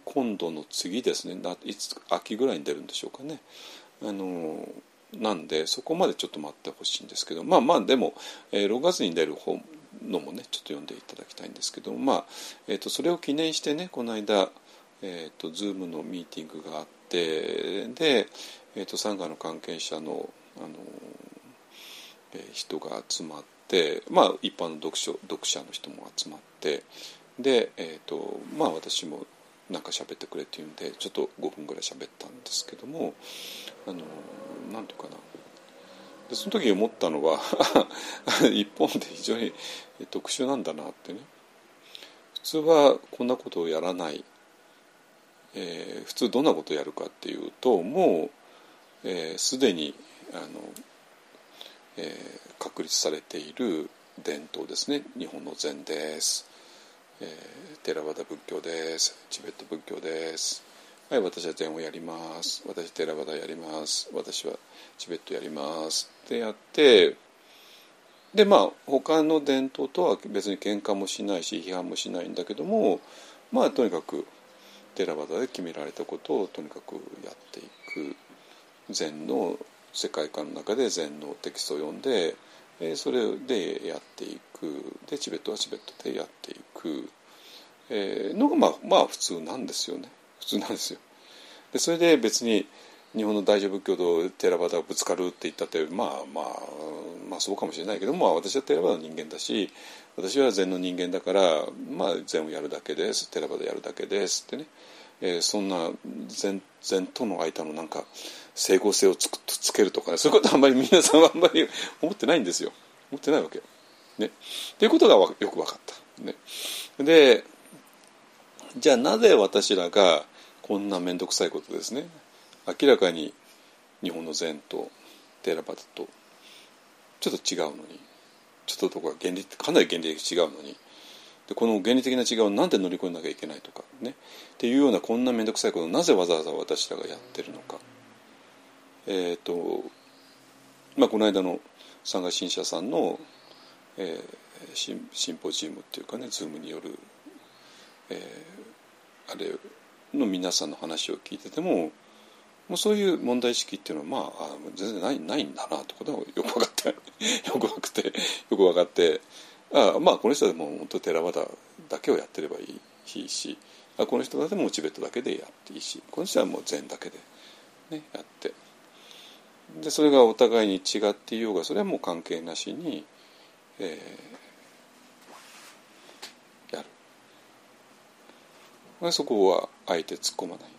今度の次ですね。いつ秋ぐらいに出るんでしょうかね。あのなんでそこまでちょっと待ってほしいんですけど。まあまあでも、え、6月に出る本のもねちょっと読んでいただきたいんですけどまあ、えーと、それを記念してねこの間、えーと、Zoom のミーティングがあってでえーと、サンガの関係者のあの、えー、人が集まって、まあ、一般の読書読者の人も集まってで、えーとまあ、私もなんか喋ってくれっていうんでちょっと5分ぐらい喋ったんですけどもあのなんとかな。でその時思ったのは 一本で非常に特殊なんだなってね。普通はこんなことをやらない、えー、普通どんなことをやるかっていうともうすで、ー、にあの、えー、確立されている伝統ですね。日本の禅です、えー、テラワダ仏教です。チベット仏教です。はい私は禅をやります。私テラワダやります。私はチベットやります。ってやってでまあ他の伝統とは別に喧嘩もしないし批判もしないんだけどもまあとにかくテラワダで決められたことをとにかくやっていく。禅の世界観の中で禅のテキストを読んで、えそれでやっていく。でチベットはチベットでやっていく、えー、のがまあまあ普通なんですよね。普通なんですよ。でそれで別に日本の大乗仏教とテラバダがぶつかるって言ったってまあまあまあそうかもしれないけどまあ私はテラバダの人間だし私は禅の人間だからまあ禅をやるだけです。テラバダやるだけですってね、えー、そんな禅禅との間のなんか整合性をつつけるとかねそういうことはあんまり皆さんはあんまり思ってないんですよ思ってないわけ。ね、っていうことがよく分かった。ね、でじゃあなぜ私らがこんな面倒くさいことですね明らかに日本の禅とテラバタとちょっと違うのにちょっととこが原理かなり原理的違うのにでこの原理的な違いを何で乗り越えなきゃいけないとかねっていうようなこんな面倒くさいことをなぜわざわざ私らがやってるのか。えーとまあ、この間の三河新社さんの、えー、シンシンポジウムっていうかねズームによる、えー、あれの皆さんの話を聞いててももうそういう問題意識っていうのはまああ全然ないないんだなってことがよく分かって よく分かってよく分かってあまあこの人でも本当テラワダだけをやってればいいしあこの人だでもチベットだけでやっていいしこの人はもう禅だけで、ね、やって。でそれがお互いに違っていようがそれはもう関係なしに、えー、やる。そこはあえて突っ込まない。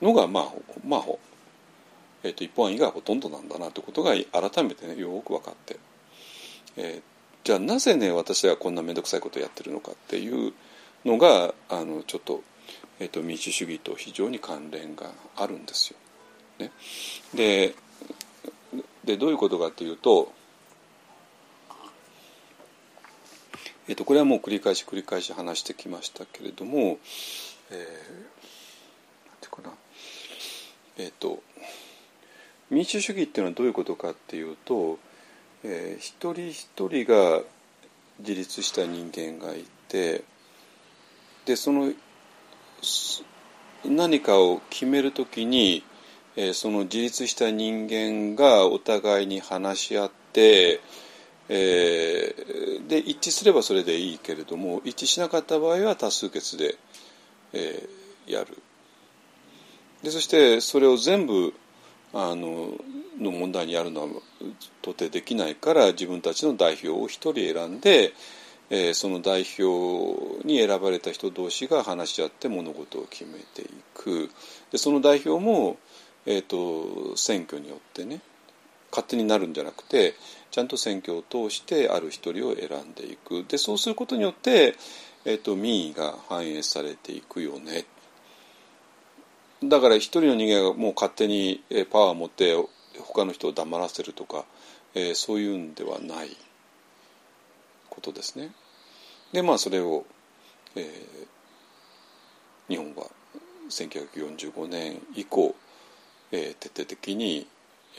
のがまあまあ、えーと、一本案以外はほとんどなんだなということが改めてねよく分かって、えー、じゃあなぜね私はこんな面倒くさいことをやってるのかっていうのがあのちょっと,、えーと民主主義と非常に関連があるんですよ。ね、ででどういうことかっていうとえー、とこれはもう繰り返し繰り返し話してきましたけれども、えー、ていうかな。えっ、ー、と民主主義っていうのはどういうことかっていうと、えー、一人一人が自立した人間がいてでその何かを決めるときに、え、その自立した人間がお互いに話し合って、えー、で一致すればそれでいいけれども一致しなかった場合は多数決で、えー、やる。でそしてそれを全部あのの問題にやるのは到底できないから自分たちの代表を一人選んで、えー、その代表に選ばれた人同士が話し合って物事を決めていく。でその代表も、えーと、選挙によってね勝手になるんじゃなくてちゃんと選挙を通してある一人を選んでいく。でそうすることによって、えーと、民意が反映されていくよね。だから一人の人間がもう勝手にパワーを持って他の人を黙らせるとか、えー、そういうんではない。ことですね。でまあそれを、えー、日本は1945年以降、えー、徹底的に、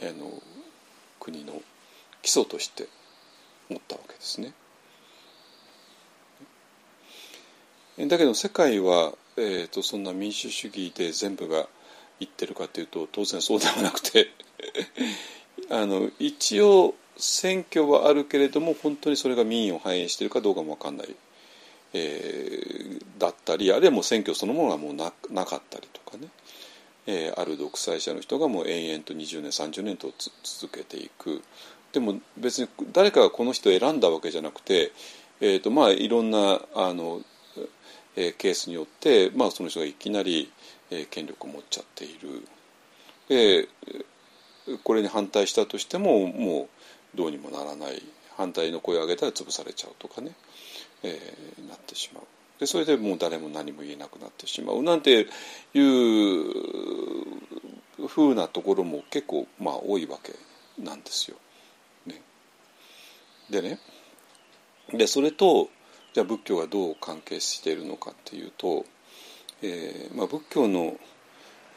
あの国の基礎として持ったわけですね。だけど世界は、えーと、そんな民主主義で全部がいってるかというと当然そうではなくて あの一応選挙はあるけれども本当にそれが民意を反映しているかどうかも分かんない、えー、だったりあるいはもう選挙そのものがもうななかったりとかね、えー、ある独裁者の人がもう延々と20年30年と続けていく。でも別に誰かがこの人を選んだわけじゃなくて、えーとまあ、いろんなあの、えー、ケースによって、まあ、その人がいきなり、えー、権力を持っちゃっている。でこれに反対したとしてももうどうにもならない。反対の声を上げたら潰されちゃうとかね、えー、なってしまう。でそれでもう誰も何も言えなくなってしまうなんていうふうなところも結構まあ多いわけなんですよ。ね、でね。でそれとじゃあ仏教がどう関係しているのかっていうと、えーまあ、仏教の、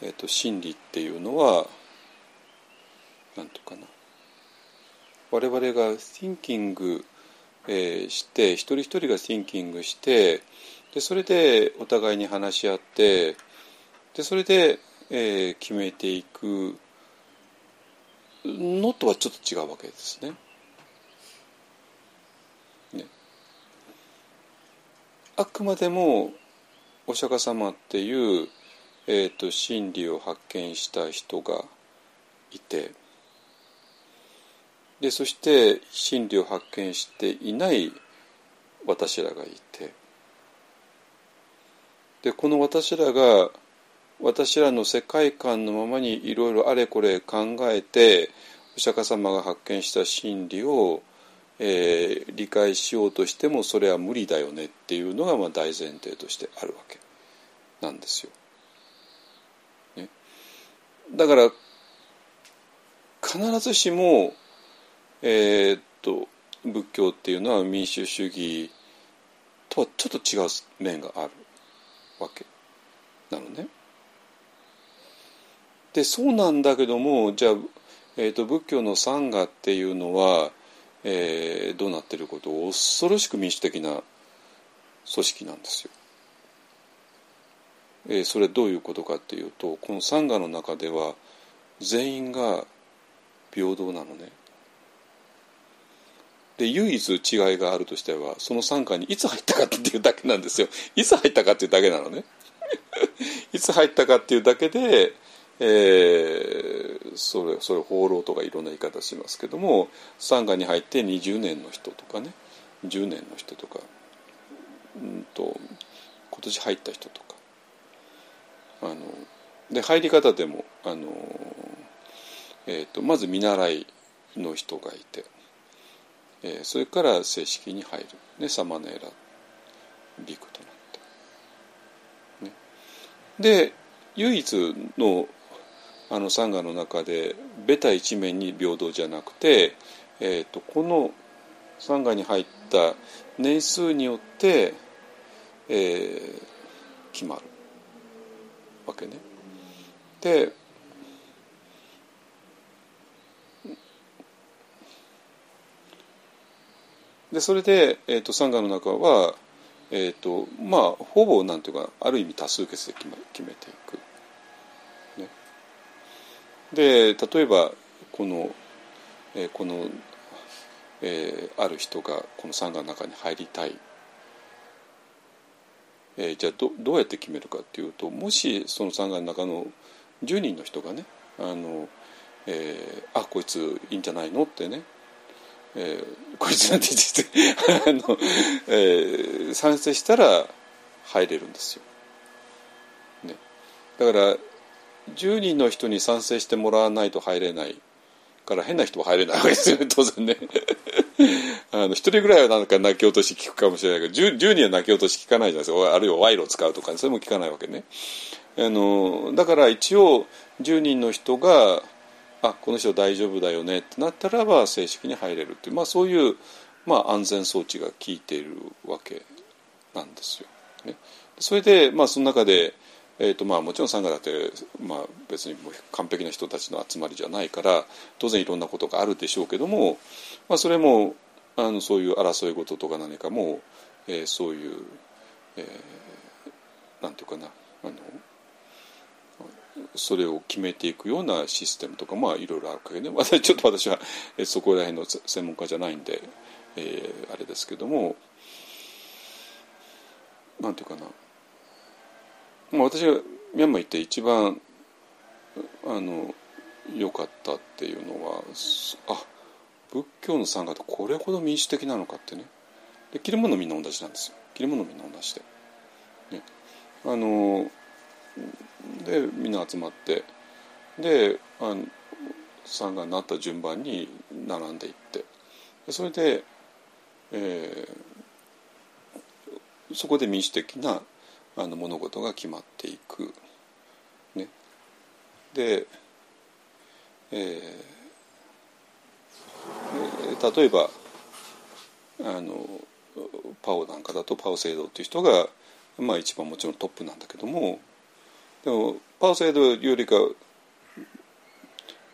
えーと、真理っていうのは何て言うかな。我々が thinking、えー、して一人一人が thinking してでそれでお互いに話し合ってでそれで、えー、決めていくのとはちょっと違うわけですね。ねあくまでもお釈迦様っていう、えーと真理を発見した人がいて。でそして真理を発見していない私らがいてでこの私らが私らの世界観のままにいろいろあれこれ考えてお釈迦様が発見した真理を、えー、理解しようとしてもそれは無理だよねっていうのがまあ大前提としてあるわけなんですよ。ね、だから必ずしもえー、っと仏教っていうのは民主主義とはちょっと違う面があるわけなのね。でそうなんだけどもじゃあ、えーと、仏教のサンガっていうのは、えー、どうなってること？恐ろしく民主的な組織なんですよ。えー、それどういうことかっていうとこのサンガの中では全員が平等なのね。で唯一違いがあるとしてはその傘下にいつ入ったかっていうだけなんですよ。いつ入ったかっていうだけなのね。いつ入ったかっていうだけで、えー、それそれ放浪とかいろんな言い方しますけども傘下に入って20年の人とかね。10年の人とか。うんと今年入った人とか。あので入り方でもあの、えーとまず見習いの人がいて。えー、それから正式に入る、ね、サマネーラビクとなって。ね、で唯一のあのサンガの中でベタ一面に平等じゃなくて、えーと、このサンガに入った年数によって、えー決まるわけね。ででそれで、えー、とサンガの中は、えーとまあ、ほぼなんていうかある意味多数決で決め決めていく。ね、で例えばこの,、えーこのえーある人がこのサンガの中に入りたい、えーじゃあどどうやって決めるかっていうともしそのサンガの中の10人の人がねあの、えーあこいついいんじゃないのってねえーこいつなんて言って あの、えー賛成したら入れるんですよ。ね、だから10人の人に賛成してもらわないと入れないから変な人は入れないわけですよね 当然ね。あの一人ぐらいはなんか泣き落とし聞くかもしれないけど 10, 10人は泣き落とし聞かないじゃないですかあるいは賄賂を使うとか、それも聞かないわけね。あのだから一応10人の人があこの人大丈夫だよねってなったらば正式に入れるっていう、まあ、そういう、まあ、安全装置が効いているわけなんですよ。ね、それで、まあ、その中で、えーとまあ、もちろんサンガだって、まあ、別にもう完璧な人たちの集まりじゃないから当然いろんなことがあるでしょうけども、まあ、それもあのそういう争い事とか何かも、えーそういう、えーなんていうかなあのそれを決めていくようなシステムとかまあいろいろあるわけで、私ちょっと私はえそこら辺の専門家じゃないんで、えーあれですけども。なんていうかな、まあ、私がミャンマー行って一番あの良かったっていうのはあ仏教の参加ってこれほど民主的なのかってね。で着るものみんな同じなんですよ。着るものみんな同じで。ね、あのでみんな集まってであの参加になった順番に並んでいってそれで、えーそこで民主的なあの物事が決まっていく。ね、で、えー例えばあのパオなんかだとパオ制度っていう人が、まあ、一番もちろんトップなんだけどもでもパオ制度よりか、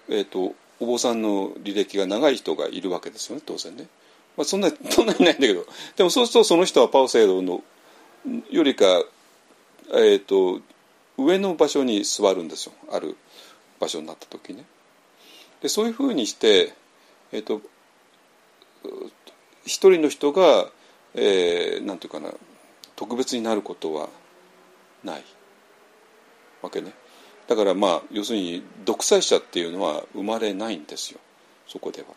えー、とお坊さんの履歴が長い人がいるわけですよね当然ね、まあ、そんな そんなにないんだけど。でもそうするとその人はパオ制度のよりか、えー、と上の場所に座るんですよ。ある場所になった時ね。でそういうふうにして、えー、と一人の人が、えーなんていうかな特別になることはない。わけね。だからまあ要するに独裁者っていうのは生まれないんですよ。そこでは。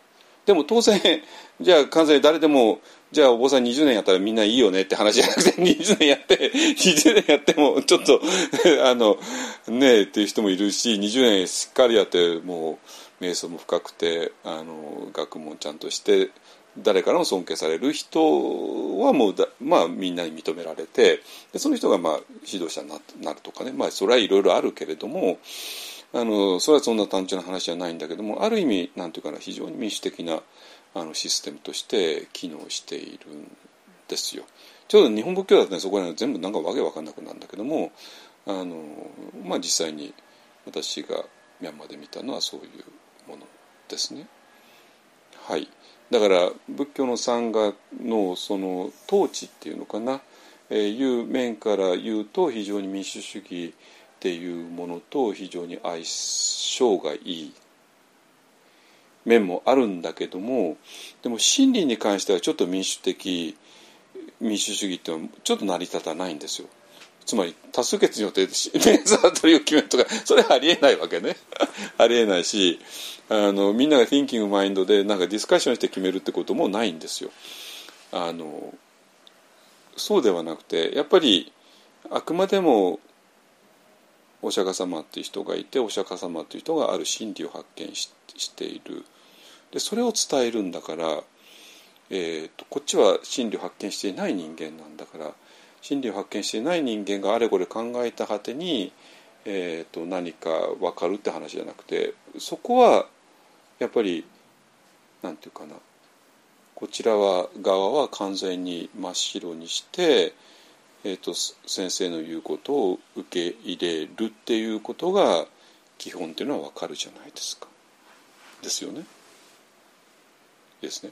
でも当然 じゃあ完全に誰でもじゃあお坊さん20年やったらみんないいよねって話じゃなくて 20年やって20年やってもちょっと あのねえっていう人もいるし20年しっかりやってもう瞑想も深くてあの学問ちゃんとして誰からも尊敬される人はもうだ、まあ、みんなに認められてでその人がまあ指導者になるとかね、まあ、それはいろいろあるけれどもあのそれはそんな単純な話じゃないんだけどもある意味なんていうかな非常に民主的なあのシステムとして機能しているんですよ。ちょうど日本仏教だとねそこら辺全部なんかわけわかんなくなるんだけどもあの、まあ、実際に私がミャンマーで見たのはそういうものですね。はい、だから仏教の参加のその統治っていうのかな、えーいう面から言うと非常に民主主義っていうものと非常に相性がいい面もあるんだけどもでも真理に関してはちょっと民主的民主主義っていうのはちょっと成り立たないんですよ。つまり多数決によってメンサー取りを決めるとかそれはありえないわけね。ありえないしあのみんなが Thinking Mind でなんかディスカッションして決めるってこともないんですよ。あのそうではなくてやっぱりあくまでもお釈迦様っていう人がいてお釈迦様っていう人がある真理を発見ししている。でそれを伝えるんだから、えーとこっちは真理を発見していない人間なんだから真理を発見していない人間があれこれ考えた果てに、えー、と何か分かるって話じゃなくてそこはやっぱりなんていうかなこちらは側は完全に真っ白にして、えー、と先生の言うことを受け入れるっていうことが基本っていうのは分かるじゃないですか。ですよね。ですね。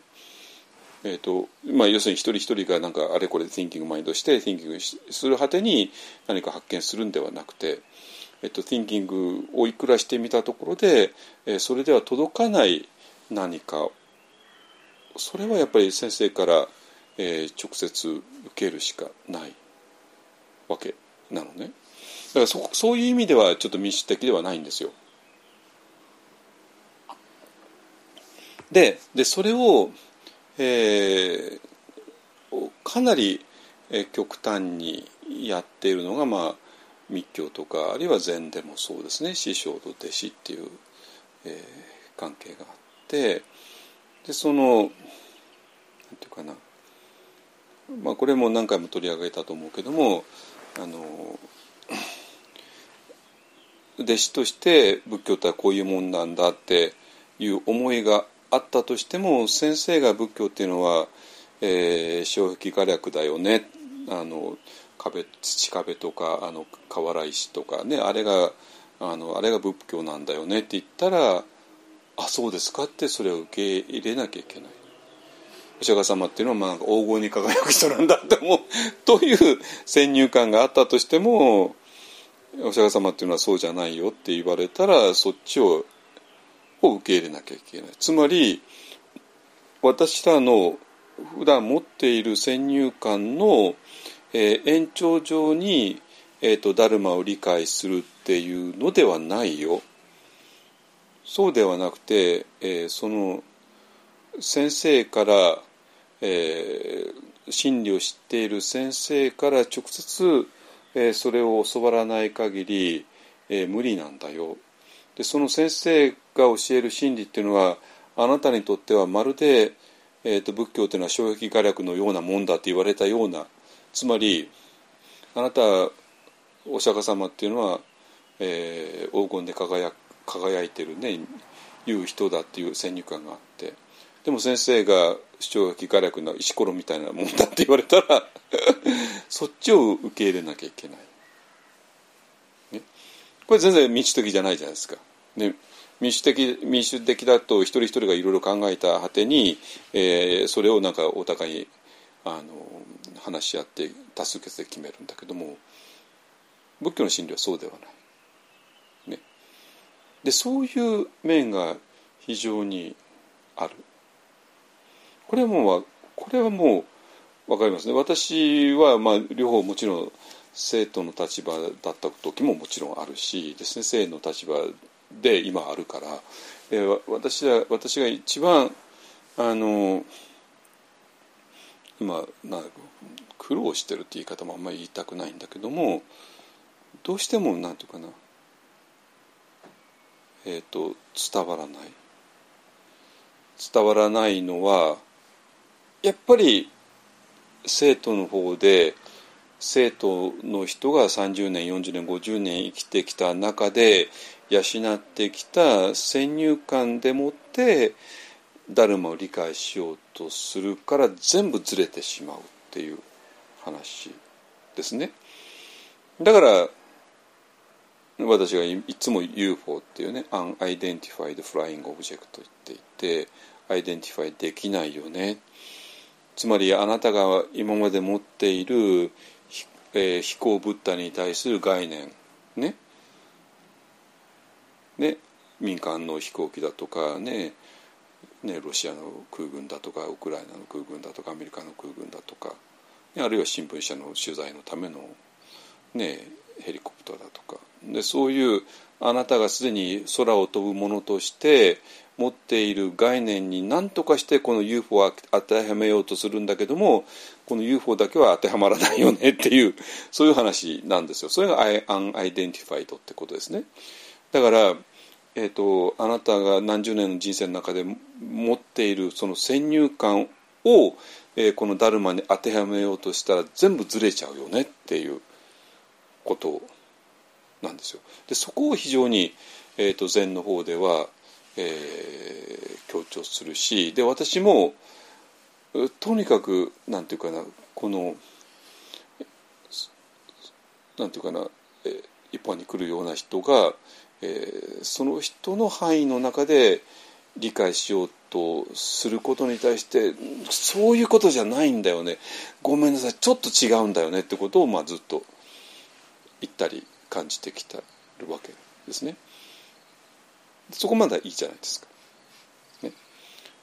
えーとまあ、要するに一人一人がなんかあれこれ thinking マインドして thinking する果てに何か発見するんではなくて、えー、と thinking をいくらしてみたところで、えー、それでは届かない何かそれはやっぱり先生から、えー、直接受けるしかないわけなのねだからそそういう意味ではちょっと民主的ではないんですよ。ででそれを、えー、かなり、極端にやっているのが、まあ、密教とかあるいは禅でもそうですね。師匠と弟子っていう、えー、関係があってでそのなんていうかな、まあ、これも何回も取り上げたと思うけどもあの弟子として仏教とはこういうもんなんだっていう思いがあったとしても先生が仏教っていうのは、えー、障壁画略だよね。あの壁土壁とかあの瓦石とかね。あれがあのあれが仏教なんだよね。って言ったらあそうですかってそれを受け入れなきゃいけない。お釈迦様っていうのはまあ黄金に輝く人なんだって思う。という先入観があったとしてもお釈迦様っていうのはそうじゃないよって言われたらそっちをを受け入れなきゃいけない。つまり私らの普段持っている先入観の、えー、延長上に、えーと、ダルマを理解するっていうのではないよ。そうではなくて、えー、その先生から、えー、真理を知っている先生から直接、えー、それを教わらない限り、えー、無理なんだよ。でその先生が教える真理っていうのはあなたにとってはまるで、えーと、仏教っていうのは障壁画略のようなもんだって言われたようなつまりあなたお釈迦様っていうのは、えー、黄金で輝輝いてるねいう人だっていう先入観があってでも先生が障壁画略の石ころみたいなもんだって言われたら そっちを受け入れなきゃいけない。これ全然民主的じゃないじゃないですか。で民主的民主的だと一人一人がいろいろ考えた果てに、えー、それをなんかお互いあの話し合って多数決で決めるんだけども仏教の真理はそうではない。ね、でそういう面が非常にある。これはもうこれはもう分かりますね。私はまあ両方もちろん生徒の立場だった時ももちろんあるしで先生の立場で今あるから、えー、私は私が一番あの今な苦労してるって言い方もあんまり言いたくないんだけどもどうしてもなんていうかなえっ、ー、と伝わらない。伝わらないのはやっぱり生徒の方で生徒の人が30年40年50年生きてきた中で養ってきた先入観でもってダルマを理解しようとするから全部ずれてしまうっていう話ですね。だから私がいつも UFO っていうね Unidentified Flying Object と言っていて identify できないよねつまりあなたが今まで持っているえー、飛行物体に対する概念ねね民間の飛行機だとかねねロシアの空軍だとかウクライナの空軍だとかアメリカの空軍だとか、ね、あるいは新聞社の取材のための、ね、ヘリコプターだとか。でそういうあなたがすでに空を飛ぶものとして持っている概念に何とかしてこの UFO を当てはめようとするんだけどもこの UFO だけは当てはまらないよねっていうそういう話なんですよ。それが unidentified ってことですね。だから、えーと、あなたが何十年の人生の中で持っているその先入観を、えー、このダルマに当てはめようとしたら全部ずれちゃうよねっていうことなんですよ。でそこを非常に、えーと、禅の方ではえー、強調するしで私もとにかくなんていうかなこのなんていうかな、え一般に来るような人が、えーその人の範囲の中で理解しようとすることに対してそういうことじゃないんだよね。ごめんなさい。ちょっと違うんだよね。ってことを、まあ、ずっと言ったり感じてきたるわけですね。そこまではいいじゃないですか。ね、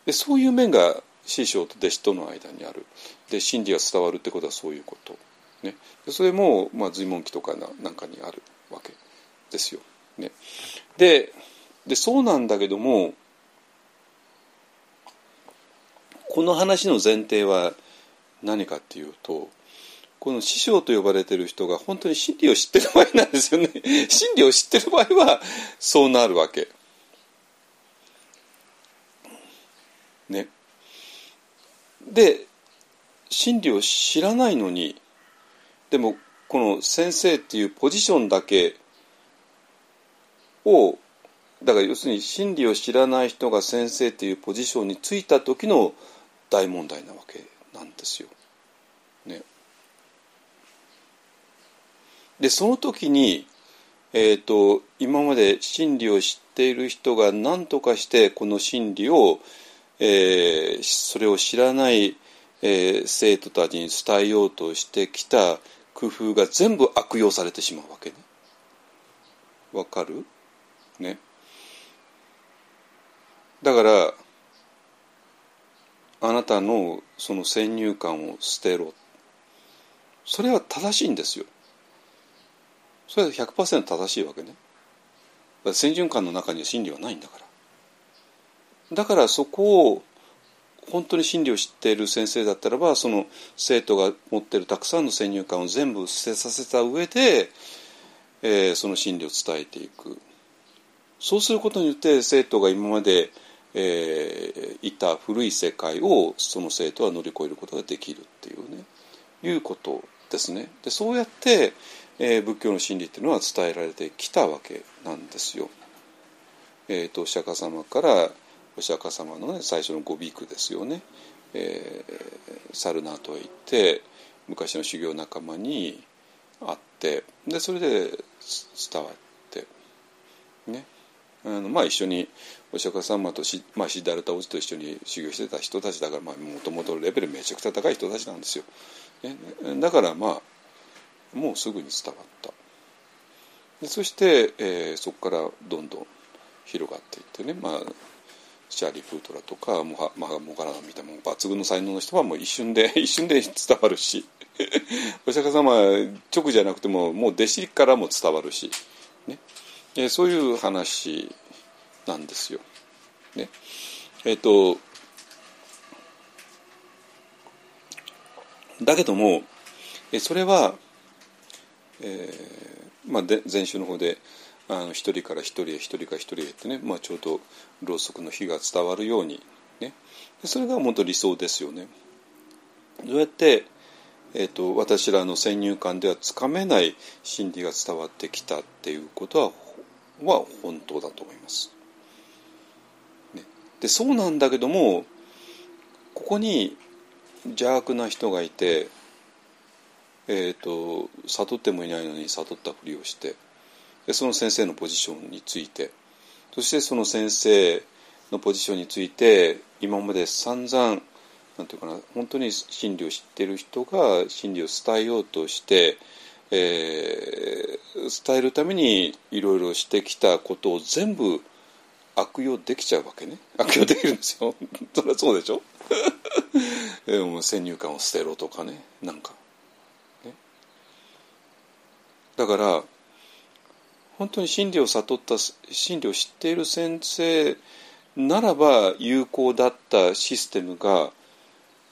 でそういう面が師匠と弟子との間にある。で真理が伝わるってことはそういうこと、ね、それも、まあ、随文記とかなんかにあるわけですよ。ね、ででそうなんだけどもこの話の前提は何かっていうとこの師匠と呼ばれてる人が本当に真理を知ってる場合なんですよね。真理を知ってる場合はそうなるわけ。ね。で真理を知らないのにでもこの先生っていうポジションだけをだから要するに真理を知らない人が先生っていうポジションについた時の大問題なわけなんですよ。ね、でその時に、えーと、今まで真理を知っている人が何とかしてこの真理を、えー、それを知らない、えー、生徒たちに伝えようとしてきた工夫が全部悪用されてしまうわけね。わかる？ね。だからあなたのその先入観を捨てろ。それは正しいんですよ。それは100%正しいわけね。先入観の中には真理はないんだから。だからそこを本当に真理を知っている先生だったらばその生徒が持っているたくさんの先入観を全部捨てさせた上で、えー、その真理を伝えていく。そうすることによって生徒が今までえー、いた古い世界をその生徒は乗り越えることができるっていうねいうことですね。でそうやって、えー、仏教の真理っていうのは伝えられてきたわけなんですよ。えーと、お釈迦様からお釈迦様の、ね、最初のごビクですよね、えー、サルナートへ行って昔の修行仲間に会ってでそれで伝わってね。あのまあ一緒にお釈迦様とし、まあ、シダルタ王子と一緒に修行してた人たちだからもともとレベルめちゃくちゃ高い人たちなんですよ。ね、だからまあもうすぐに伝わったでそして、えー、そこからどんどん広がっていってね、まあ、シャーリー・プートラとかモハマハモガラナみたいな抜群の才能の人はもう一瞬で 一瞬で伝わるし お釈迦様直じゃなくてももう弟子からも伝わるし。えー、そういう話なんですよ。ね、えっ、ー、とだけども、えそれは、えーまあ、で前週の方であの一人から一人へ一人から一人へってね、まあ、ちょうどろうそくの火が伝わるように、ね、それが本当理想ですよね。どうやってえーと私らの先入観ではつかめない真理が伝わってきたっていうことはは本当だと思います。ね、でそうなんだけどもここに邪悪な人がいて、えーと、悟ってもいないのに悟ったふりをしてでその先生のポジションについてそしてその先生のポジションについて今まで散々なんていうかな本当に真理を知ってる人が真理を伝えようとしてえー、伝えるためにいろいろしてきたことを全部悪用できちゃうわけね。悪用できるんですよ。そりゃそうでしょ？えー、先入観を捨てろとかね。なんか、ね、だから本当に真理を悟った真理を知っている先生ならば有効だったシステムが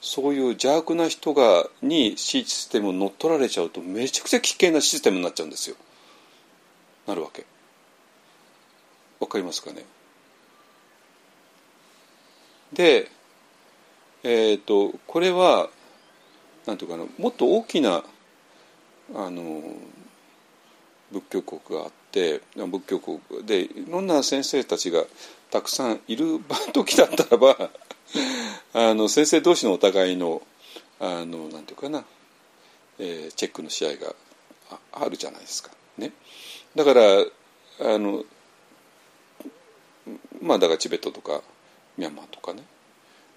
そういう邪悪な人がにシステムを乗っ取られちゃうとめちゃくちゃ危険なシステムになっちゃうんですよ。なるわけ。わかりますかね？でえっ、ー、とこれはなんていうかなもっと大きなあの仏教国があって仏教国でいろんな先生たちがたくさんいる時だったらばあの先生同士のお互いのあのなんていうかな、えーチェックの試合があるじゃないですか。ね、だからあのまあだからチベットとかミャンマーとかね。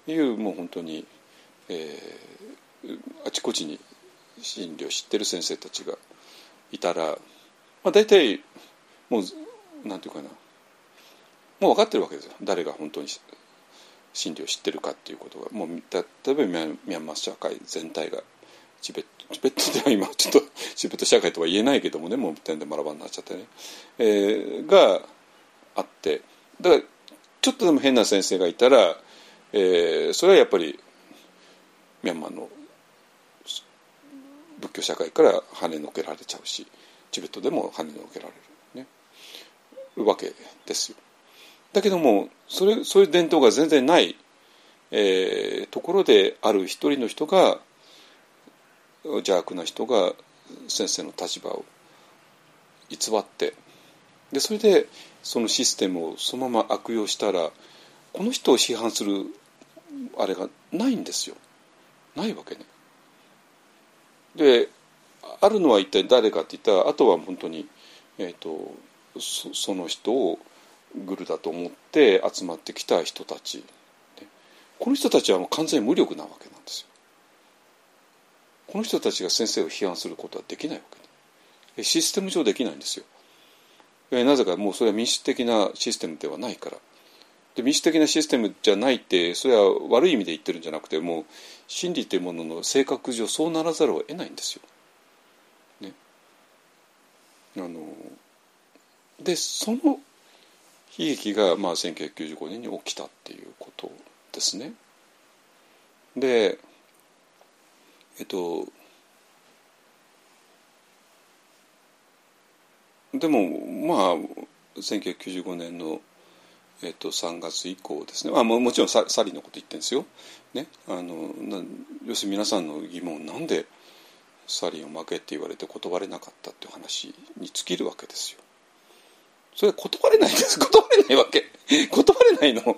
いうもう本当に、えーあちこちに診療を知ってる先生たちがいたら、まあ、大体もうなんていうかな。もう分かってるわけですよ。誰が本当に診療を知ってるかっていうことがもう例えばミャンミャンマー社会全体がチベットチベットでは今ちょっとチベット社会とは言えないけどもねもう点で学ばになっちゃってね、えーがあってだからちょっとでも変な先生がいたら、えーそれはやっぱりミャンマーの仏教社会から跳ねのけられちゃうしチベットでも跳ねのけられる、ね、わけですよ。だけどもそれそういう伝統が全然ない、えーところである一人の人が邪悪な人が先生の立場を偽ってでそれでそのシステムをそのまま悪用したらこの人を批判するあれがないんですよないわけね。であるのは一体誰かって言ったらあとは本当に、えー、とそその人をグルだと思って集まってきた人たち、ねこの人たちはもう完全に無力なわけなんですよ。この人たちが先生を批判することはできないわけねえシステム上できないんですよ。えなぜかもうそれは民主的なシステムではないから。で民主的なシステムじゃないってそれは悪い意味で言ってるんじゃなくてもう真理というものの性格上そうならざるを得ないんですよ。ね、あのでその悲劇が、まあ、1995年に起きたっていうことですね。でえっとでもまあ1995年のえっと、3月以降ですね、まあ、もちろんササリのこと言ってるんですよ、ね、あのな要するに皆さんの疑問なんでサリンを負けって言われて断れなかったっていう話に尽きるわけですよ。それ断れないです。断れないわけ。断れないの。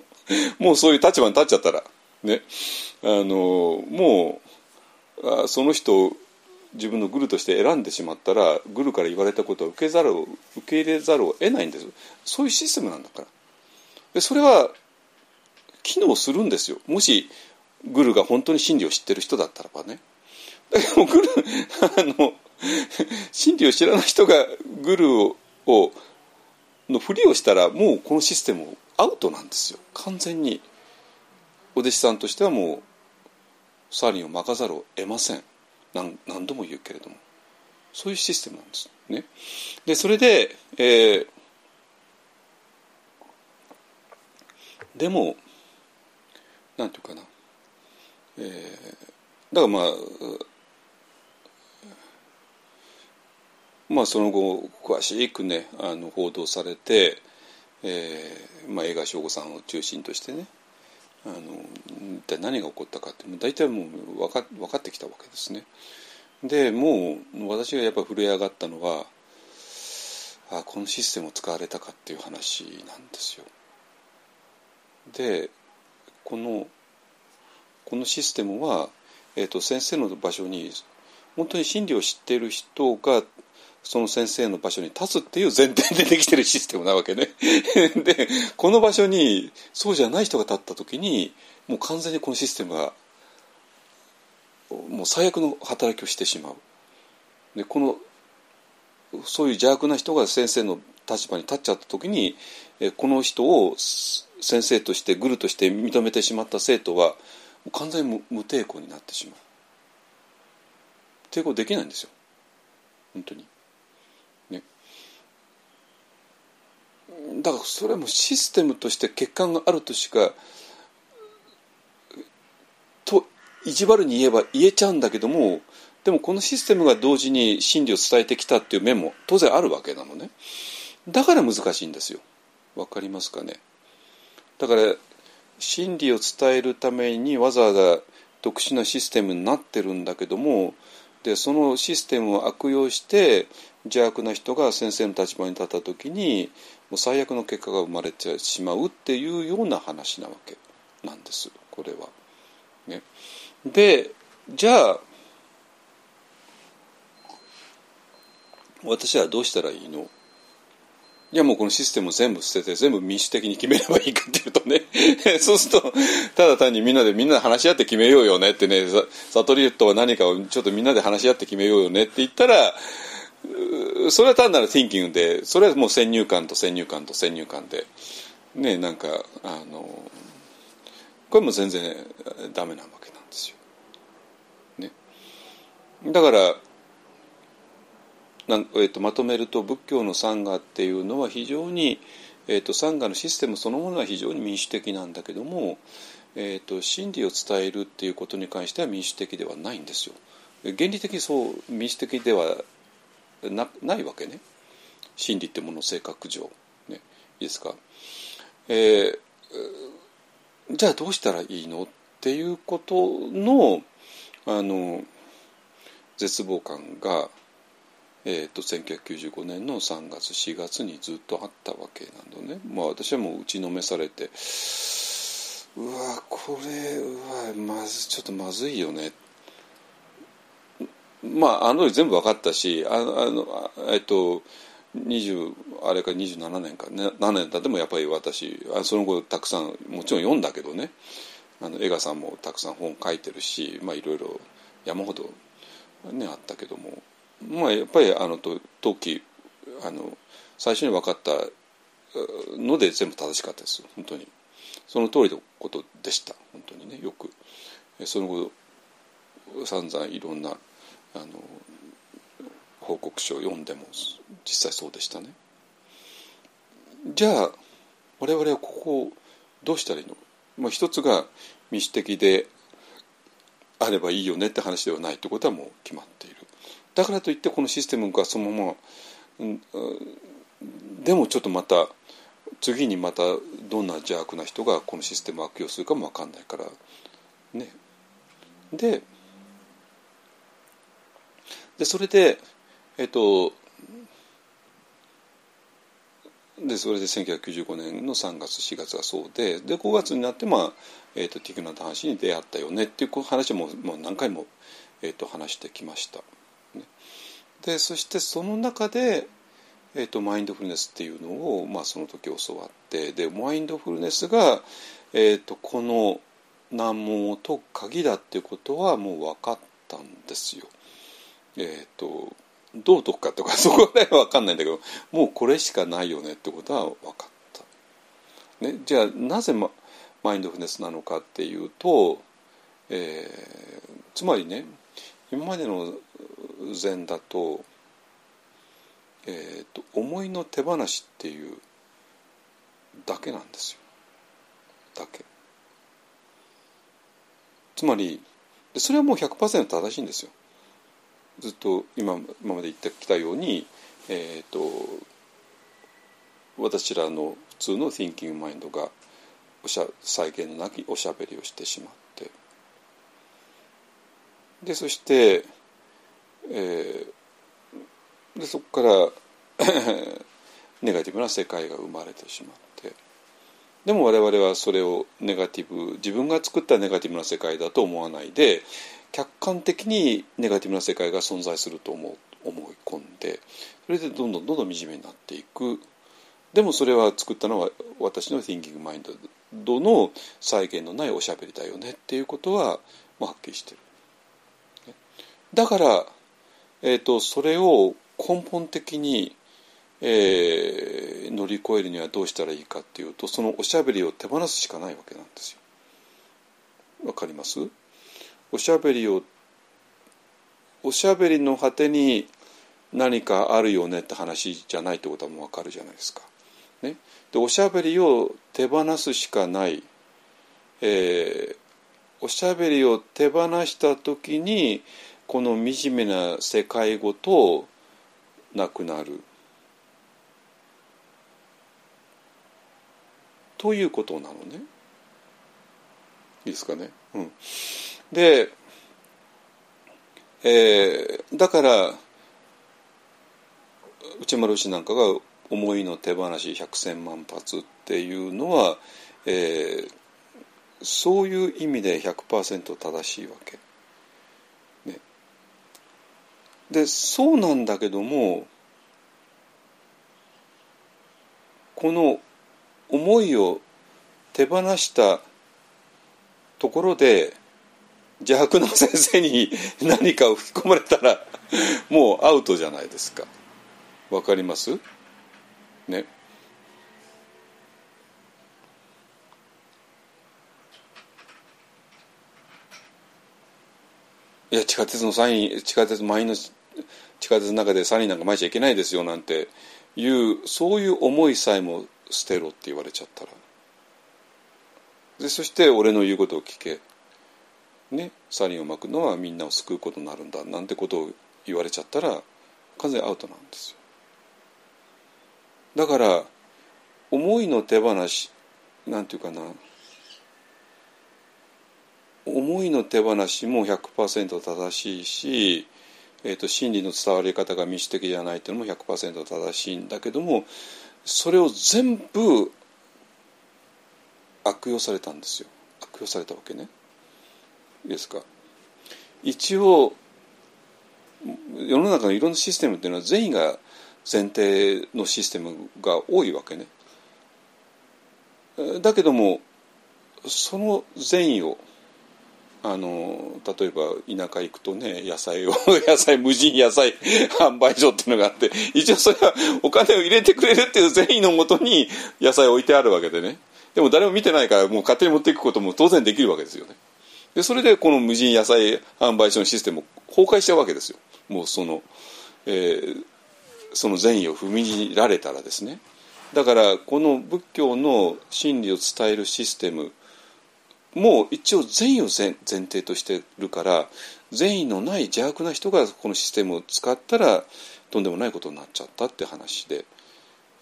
もうそういう立場に立っちゃったら。ね。あのもうあその人を自分のグルとして選んでしまったらグルから言われたことを受けざるを受け入れざるを得ないんです。そういうシステムなんだから。でそれは機能するんですよ。もしグルが本当に真理を知ってる人だったらばね。だけどグルあの 真理を知らない人がグルををのふりをしたらもうこのシステムアウトなんですよ。完全に。お弟子さんとしてはもうサーリンを任ざるを得ません。何何度も言うけれども。そういうシステムなんですね。でそれで、えーでもなんていうかな、えー、だからまあまあその後詳しくねあの報道されて、えーまあ、映画省吾さんを中心としてねあの一体何が起こったかって大体もう分か分かってきたわけですね。でもう私がやっぱ震え上がったのはあこのシステムを使われたかっていう話なんですよ。でこのこのシステムは、えーと、先生の場所に本当に真理を知っている人がその先生の場所に立つっていう前提でできてるシステムなわけね。でこの場所にそうじゃない人が立った時にもう完全にこのシステムがもう最悪の働きをしてしまう。でこのそういう邪悪な人が先生の立場に立っちゃった時にこの人を先生としてグルとして認めてしまった生徒は完全に無抵抗になってしまう抵抗できないんですよ本当にだからそれはもうシステムとして欠陥があるとしかと意地悪に言えば言えちゃうんだけどもでもこのシステムが同時に真理を伝えてきたっていう面も当然あるわけなのね。だから難しいんですよ。わかりますかね？だから真理を伝えるためにわざわざ特殊なシステムになってるんだけどもでそのシステムを悪用して邪悪な人が先生の立場に立った時にう最悪の結果が生まれてしまうっていうような話なわけ。なんです。これは。ね、でじゃあ私はどうしたらいいの？いやもうこのシステムを全部捨てて全部民主的に決めればいいかっていうとね。そうするとただ単にみんなでみんなで話し合って決めようよねってね。悟りとは何かをちょっとみんなで話し合って決めようよねって言ったらそれは単なる thinking でそれはもう先入観と先入観と先入観でねなんかあのこれも全然ダメなわけなんですよ。ね、だからなんえーと、まとめると仏教の参賀っていうのは非常に、えーと、参賀のシステムそのものは非常に民主的なんだけども、えーと、真理を伝えるっていうことに関しては民主的ではないんですよ。原理的にそう民主的ではなないわけね。真理ってもの性格上、ね、いいですか、えー、じゃあどうしたらいいの？っていうことのあの絶望感がえーと、1995年の3月4月にずっとあったわけなのね、まあ、私はもう打ちのめされてうわこれうわまずちょっとまずいよね。ってまああの時全部分かったしあのえっと20あれか27年か、ね、何年経ってもやっぱり私あその後たくさんもちろん読んだけどね。あの江賀さんもたくさん本書いてるしまあいろいろ山ほどねあったけども。まあ、やっぱりあの時あの最初に分かったので全部正しかったです本当に。その通りのことでした。本当にね。よく。その後散々いろんなあの報告書を読んでも実際そうでしたね。じゃあ我々はここをどうしたらいいの、まあ、一つが民主的であればいいよねって話ではないってことはもう決まっている。だからといってこのシステムがそのまま、うん、でもちょっとまた次にまたどんな邪悪な人がこのシステムを悪用するかも分かんないからね。ででそれでえっとでそれで1995年の3月4月がそうでで5月になって、まあえーと、ティクナと話に出会ったよねっていう話ももう何回も、えーと話してきました。でそしてその中で、えーと、マインドフルネスっていうのを、まあ、その時教わってでマインドフルネスが、えーと、この難問を解く鍵だっていうことはもう分かったんですよ。えっ、ー、とどう解くかとか そこら辺は分かんないんだけどもうこれしかないよねってことは分かった。ね、じゃあなぜママインドフネスなのかっていうと、えー、つまりね今までの禅だと,、えーと、思いの手放しっていうだけなんですよ。だけ。つまりそれはもう100%正しいんですよ。ずっと今今まで言ってきたように、えーと、私らの普通の Thinking マインドがおしゃ再現のなきおしゃべりをしてしまって。でそしてえー、でそこから ネガティブな世界が生まれてしまって。でも我々はそれをネガティブ自分が作ったネガティブな世界だと思わないで客観的にネガティブな世界が存在すると思思い込んでそれでどんどんどんどん惨めになっていくでもそれは作ったのは私の Thinking Mind の再現のないおしゃべりだよねっていうことは、まあ、はっきりしてる。だからえーと、それを根本的に、えー、乗り越えるにはどうしたらいいかっていうとそのおしゃべりを手放すしかないわけなんですよ。わかります？おしゃべりをおしゃべりの果てに何かあるよねって話じゃないってことはもうわかるじゃないですか。ね、でおしゃべりを手放すしかない、えー、おしゃべりを手放した時にこの惨めな世界ごとなくなるということなのね。いいですかね。うん、で、えー、だから内丸氏なんかが思いの手放し百千万発っていうのは、えー、そういう意味で100%正しいわけ。ね、でそうなんだけどもこの思いを手放したところで邪悪な先生に何かを吹き込まれたらもうアウトじゃないですか。わかります？ね。いや地下鉄のサイン地下鉄満員の地下鉄の中でサインなんか巻いちゃいけないですよなんていうそういう思いさえも捨てろって言われちゃったらでそして俺の言うことを聞けねサリンを巻くのはみんなを救うことになるんだなんてことを言われちゃったら完全アウトなんですよ。だから思いの手放しなんていうかな思いの手放しも100%正しいし、えーと、真理の伝わり方が民主的じゃないっていうのも100%正しいんだけどもそれを全部悪用されたんですよ。悪用されたわけね。ですか？一応世の中のいろんなシステムっていうのは善意が前提のシステムが多いわけね。だけどもその善意をあの例えば田舎行くとね野菜を 野菜無人野菜販売所っていうのがあって一応それはお金を入れてくれるっていう善意のもとに野菜を置いてあるわけでね。でも誰も見てないからもう勝手に持っていくことも当然できるわけですよね。でそれでこの無人野菜販売所のシステムを崩壊しちゃうわけですよ。もうその、えー、その善意を踏みにられたらですね。だからこの仏教の真理を伝えるシステムもう一応善意を前提としてるから善意のない邪悪な人がこのシステムを使ったらとんでもないことになっちゃったって話で、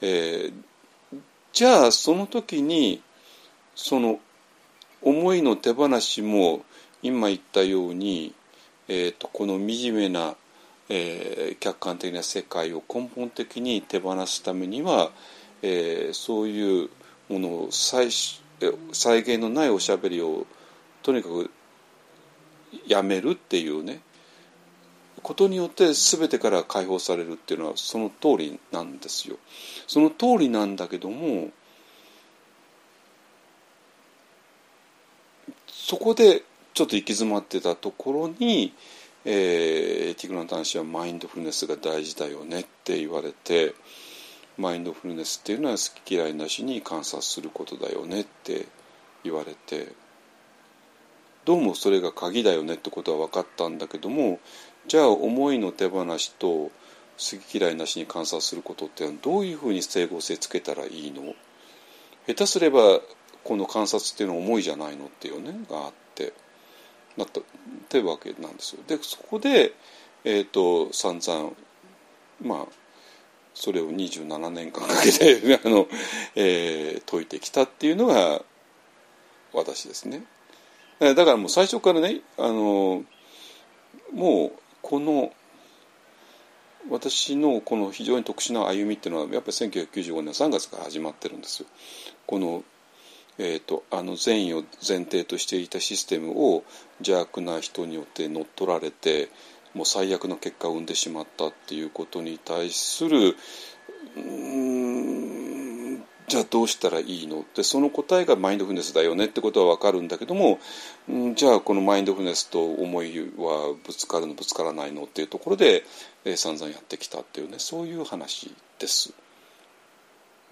えー、じゃあその時にその思いの手放しも今言ったように、えーと、この惨めな、えー、客観的な世界を根本的に手放すためには、えー、そういうものを最初再現のないおしゃべりをとにかくやめるっていうねことによって全てから解放されるっていうのはその通りなんですよ。その通りなんだけどもそこでちょっと行き詰まってたところに、えー、ティグラン男子はマインドフルネスが大事だよねって言われて。マインドフルネスっていうのは好き嫌いなしに観察することだよねって言われてどうもそれが鍵だよねってことは分かったんだけどもじゃあ思いの手放しと好き嫌いなしに観察することってどういうふうに整合性つけたらいいの？下手すればこの観察っていうのは思いじゃないのっていうねがあってなったってわけなんですよ。でそこで、えーと散々まあそれを27年間かけて あの、えー、解いてきたっていうのが私ですね。だからもう最初からねあのもうこの私のこの非常に特殊な歩みっていうのはやっぱり1995年3月から始まってるんですよ。このえーと、あの善意を前提としていたシステムを邪悪な人によって乗っ取られてもう最悪の結果を生んでしまったっていうことに対するうんじゃあどうしたらいいの？ってその答えがマインドフルネスだよねってことは分かるんだけどもじゃあこのマインドフルネスと思いはぶつかるのぶつからないのっていうところで、えー、散々やってきたっていうねそういう話です。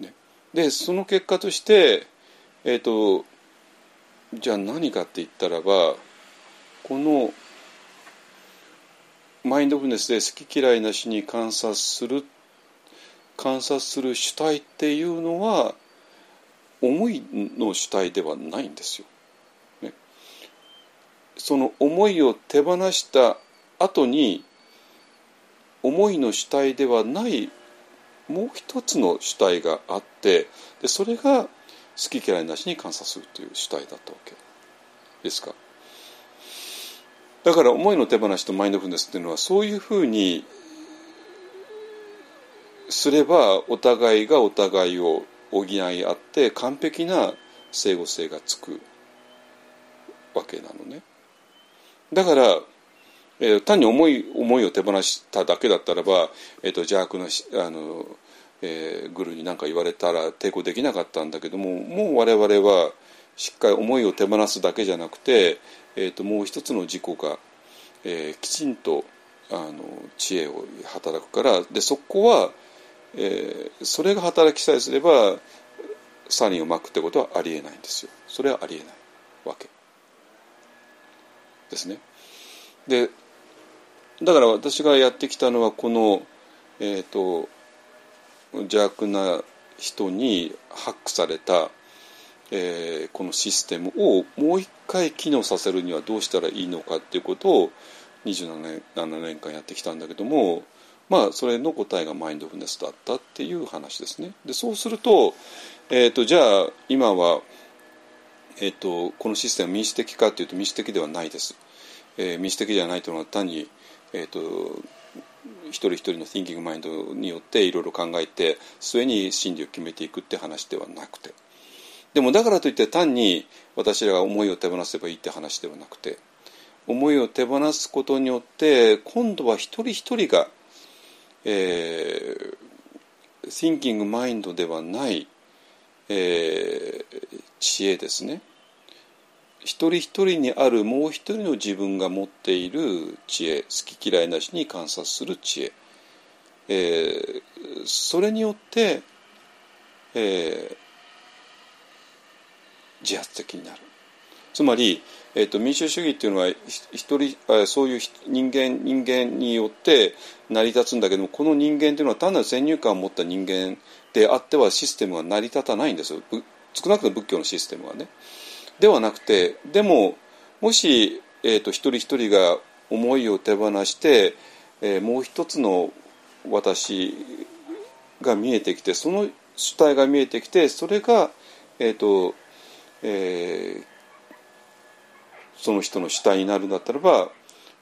ね、でその結果としてえっ、ー、とじゃあ何かって言ったらばこのマインドフルネスで好き嫌いなしに観察する観察する主体っていうのは思いの主体ではないんですよ。ね、その思いを手放した後に思いの主体ではないもう一つの主体があってでそれが好き嫌いなしに観察するという主体だったわけですか？だから思いの手放しとマインドフルネスっていうのはそういうふうにすればお互いがお互いを補い合って完璧な整合性がつくわけなのね。だから、えー、単に思い思いを手放しただけだったらば、えーと、邪悪なあの、えー、グルに何か言われたら抵抗できなかったんだけどももう我々はしっかり思いを手放すだけじゃなくて、えーと、もう一つの自己が、えー、きちんとあの知恵を働くからでそこは、えー、それが働きさえすればサリンをまくってことはありえないんですよ。それはありえないわけ。ですね。でだから私がやってきたのはこの、えーと、邪悪な人にハックされた、えー、このシステムをもう一回機能させるにはどうしたらいいのかっていうことを27年 ,7 年間やってきたんだけどもまあそれの答えがマインドフルネスだったっていう話ですね。でそうすると,、えーと、じゃあ今は、えーと、このシステムは民主的かっていうと民主的ではないです。えー、民主的じゃないというのは単にえーと、一人一人の thinking マインドによっていろいろ考えて末に真理を決めていくって話ではなくて。でもだからといって単に私らが思いを手放せばいいって話ではなくて思いを手放すことによって今度は一人一人が、えー、thinking マインドではない、えー、知恵ですね。一人一人にあるもう一人の自分が持っている知恵好き嫌いなしに観察する知恵、えー、それによって、えー、自発的になる。つまり、えーと、民主主義っていうのは一人そういう人間人間によって成り立つんだけどもこの人間っていうのは単なる先入観を持った人間であってはシステムが成り立たないんですよ。少なくとも仏教のシステムはね。ではなくてでももし、えーと、一人一人が思いを手放して、えー、もう一つの私が見えてきてその主体が見えてきてそれが、えーとえー、その人の主体になるんだったらば、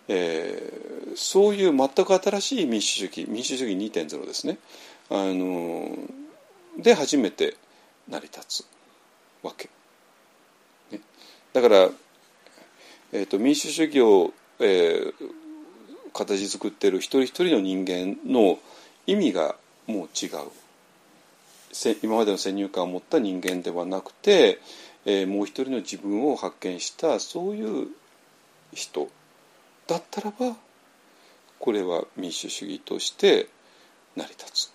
えー、そういう全く新しい民主主義民主主義2.0ですねあので初めて成り立つわけ。だから、えーと、民主主義を、えー、形作ってる一人一人の人間の意味がもう違う。今までの先入観を持った人間ではなくて、えー、もう一人の自分を発見したそういう人だったらばこれは民主主義として成り立つ。っ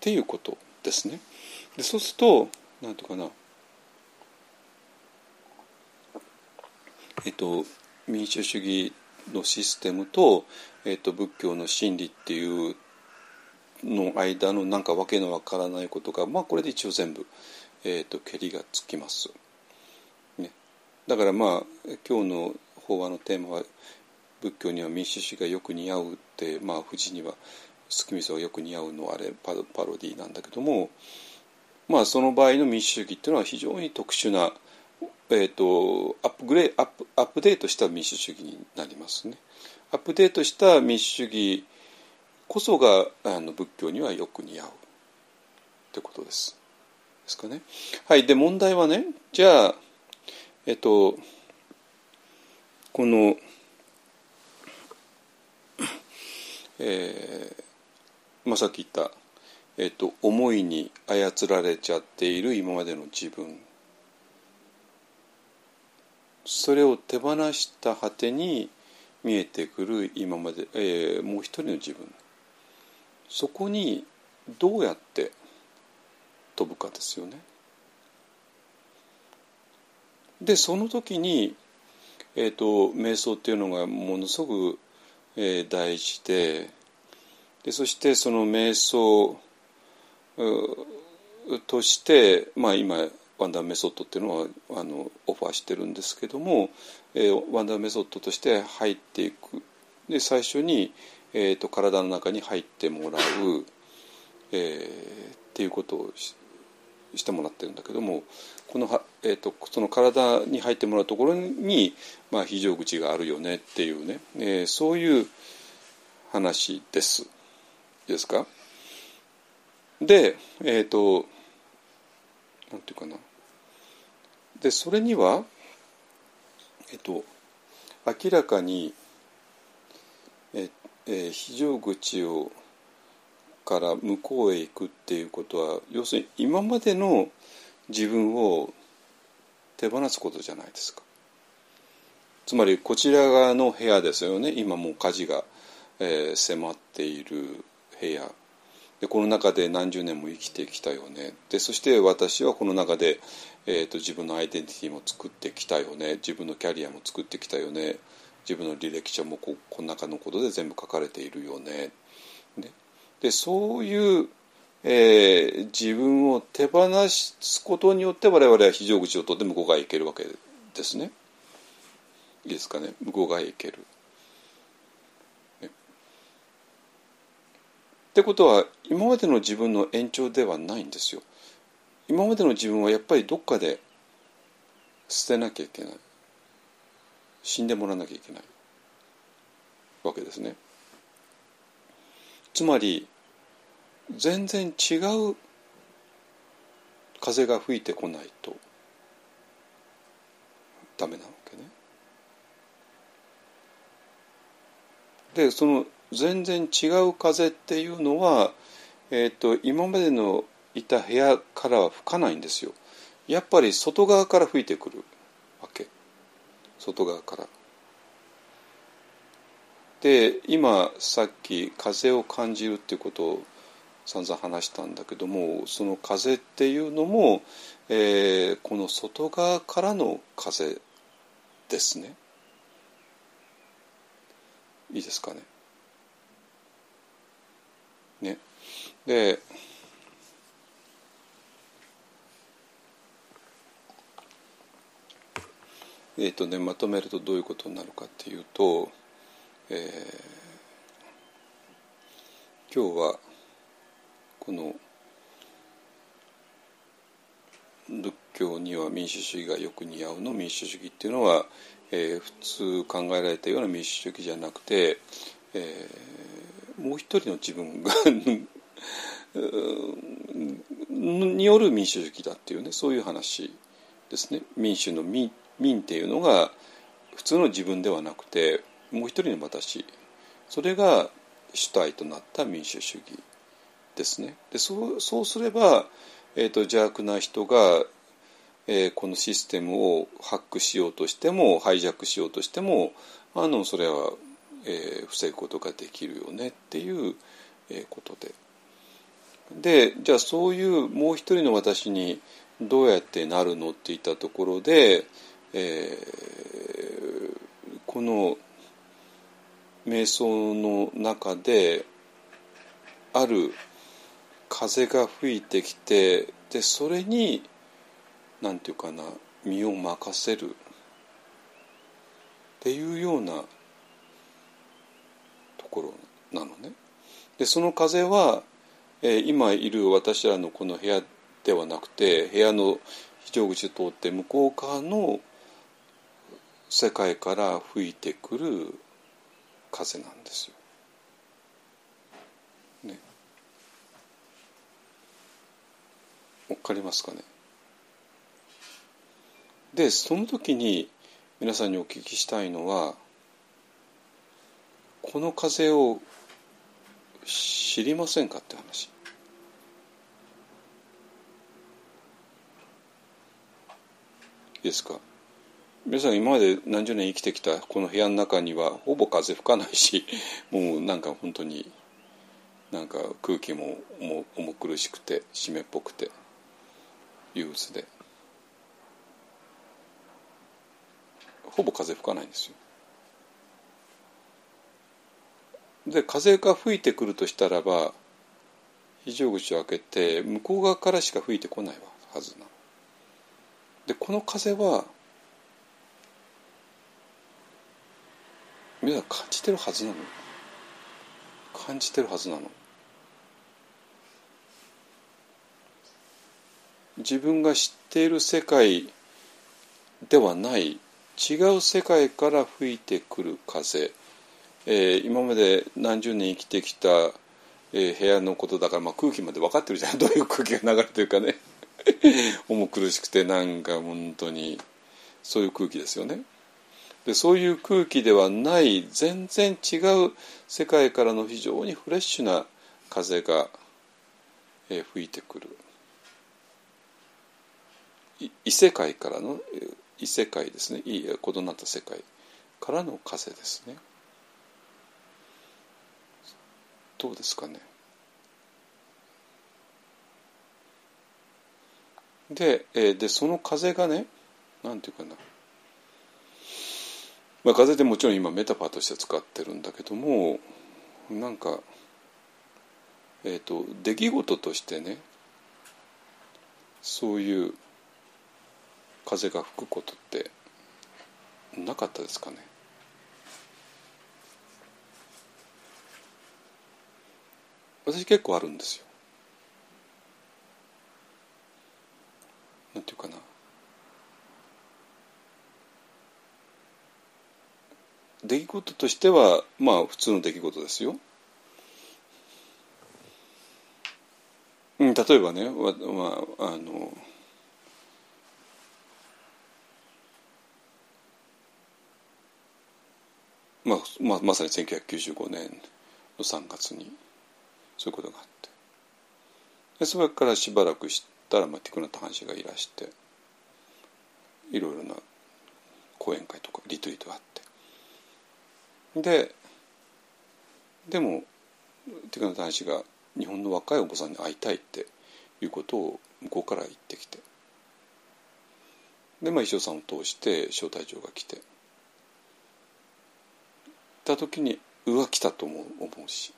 ていうことですね。でそうすると何ていうかな。えっと、民主主義のシステムと、えっと、仏教の真理っていうの間のなんかわけのわからないことが、まあ、これで一応全部、えっと、けりがつきます。ね、だからまあ今日の法話のテーマは仏教には民主主義がよく似合うって、まあ、富士には月見草がよく似合うのあれパロディなんだけども、まあ、その場合の民主主義っていうのは非常に特殊なえーと、アップグレアップアップデートした民主主義になりますね。アップデートした民主主義こそがあの仏教にはよく似合うってことです。ですかね。はい。で問題はねじゃあえっ、ー、とこのえー、まあ、さっき言った、えーと思いに操られちゃっている今までの自分それを手放した果てに見えてくる今まで、えー、もう一人の自分そこにどうやって飛ぶかですよね。でその時に、えーと、瞑想っていうのがものすごく、えー、大事ででそしてその瞑想として、まあ、今ワンダーメソッドっていうのはあのオファーしてるんですけども、えー、ワンダーメソッドとして入っていく。で最初に、えーと、体の中に入ってもらう、えー、っていうことをしてもらってるんだけどもこのは、えーと、その体に入ってもらうところに、まあ、非常口があるよねっていうね、えー、そういう話です。ですか？でえっ、ー、となんていうかな。でそれにはえっと明らかにえ、え、非常口をから向こうへ行くっていうことは要するに今までの自分を手放すことじゃないですか。つまりこちら側の部屋ですよね。今もう火事が、えー、迫っている部屋。でこの中で何十年も生きてきたよね。でそして私はこの中で、えーと、自分のアイデンティティも作ってきたよね自分のキャリアも作ってきたよね自分の履歴書もここの中のことで全部書かれているよね。ででそういう、えー、自分を手放すことによって我々は非常口を取って向こう側へ行けるわけですね。いいですかね向こう側へ行ける。ってことは今までの自分の延長ではないんですよ。今までの自分はやっぱりどっかで捨てなきゃいけない死んでもらわなきゃいけないわけですね。つまり全然違う風が吹いてこないとダメなわけね。でその全然違う風っていうのは、えーと、今までのいた部屋からは吹かないんですよ。やっぱり外側から吹いてくるわけ外側から。で今さっき風を感じるっていうことを散々話したんだけどもその風っていうのも、えー、この外側からの風ですね。いいですかね。ね。でえーとね、まとめるとどういうことになるかっていうと、えー、今日はこの仏教には民主主義がよく似合うの民主主義っていうのは、えー、普通考えられたような民主主義じゃなくて、えー、もう一人の自分が による民主主義だっていうねそういう話ですね。民主の民民っていうのが普通の自分ではなくてもう一人の私それが主体となった民主主義ですね。でそうそうすれば、えーと、邪悪な人がえー、このシステムをハックしようとしてもハイジャックしようとしてもあのそれは、えー、防ぐことができるよねっていう、えー、ことで。でじゃあそういうもう一人の私にどうやってなるのっていったところで、えー、この瞑想の中である風が吹いてきてでそれになんていうかな身を任せるっていうようなところなのね。でその風は、えー、今いる私らのこの部屋ではなくて部屋の非常口を通って向こう側の世界から吹いてくる風なんですよ。ね。わかりますかね？でその時に皆さんにお聞きしたいのはこの風を知りませんかって話。いいですか？皆さん今まで何十年生きてきたこの部屋の中にはほぼ風吹かないしもうなんか本当になんか空気も重苦しくて湿っぽくて憂鬱でほぼ風吹かないんですよ。で風が吹いてくるとしたらば非常口を開けて向こう側からしか吹いてこないはずなの。でこの風は皆さん感じてるはずなの。感じてるはずなの。自分が知っている世界ではない違う世界から吹いてくる風、えー、今まで何十年生きてきた、えー、部屋のことだから、まあ、空気まで分かってるじゃんどういう空気が流れてるかね。重苦しくてなんか本当にそういう空気ですよね。でそういう空気ではない全然違う世界からの非常にフレッシュな風が、えー、吹いてくる。異世界からの異世界ですね。異異なった世界からの風ですね。どうですかね。で,、え、でその風がねなんていうかな。まあ、風でもちろん今メタファーとして使ってるんだけどもなんか、えーと、出来事としてねそういう風が吹くことってなかったですかね私結構あるんですよ。なんていうかな出来事としてはまあ普通の出来事ですよ。うん、例えばね、まあ、あのまあまあ、まさに1995年の3月にそういうことがあってでそれからしばらくしたら、まあ、ティクナタハン氏がいらしていろいろな講演会とかリトリートがあってででもティクナタハン氏が日本の若いお子さんに会いたいっていうことを向こうから言ってきて。でまあ石尾さんを通して招待状が来て。た時にうわ来たと思う思うし、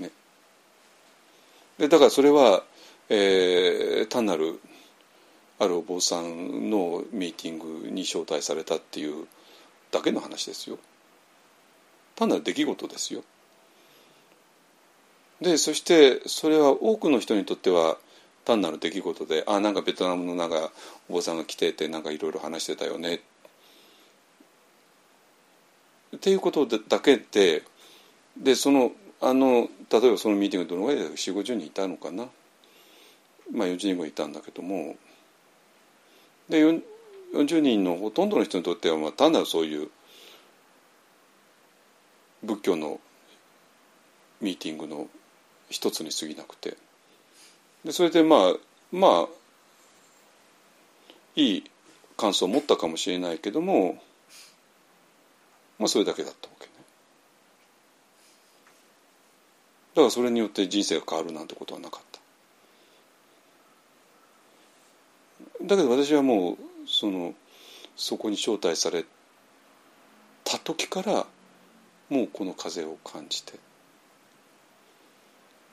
ね、でだからそれは、えー、単なるあるお坊さんのミーティングに招待されたっていうだけの話ですよ。単なる出来事ですよ。でそしてそれは多くの人にとっては単なる出来事であなんかベトナムのなんかお坊さんが来ててなんかいろいろ話してたよねっていうことだけででそのあの例えばそのミーティングどのぐらいで4 5 0人いたのかな、まあ、40人ぐらいいたんだけどもで40人のほとんどの人にとっては、まあ、単なるそういう仏教のミーティングの一つに過ぎなくて。でそれでまあまあいい感想を持ったかもしれないけどもまあそれだけだったわけね。だからそれによって人生が変わるなんてことはなかった。だけど私はもうそのそこに招待された時からもうこの風を感じて。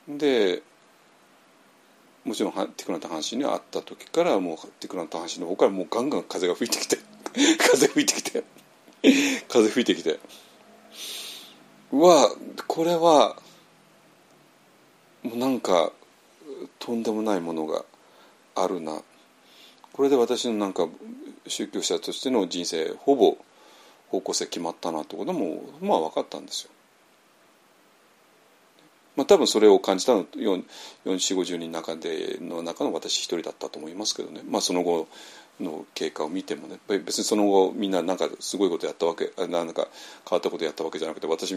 でもちろんティクナタハンシに会った時からもうティクナタハンシの方からもうガンガン風が吹いてきて 風吹いてきて風吹いてきて。うわこれはもうなんかとんでもないものがあるな。これで私のなんか宗教者としての人生ほぼ方向性決まったなってこともまあ分かったんですよ。まあ、多分それを感じたの4 4 5 0人の中での中の私一人だったと思いますけどね、まあ、その後の経過を見てもね。別にその後みんななんかすごいことやったわけなんか変わったことやったわけじゃなくて私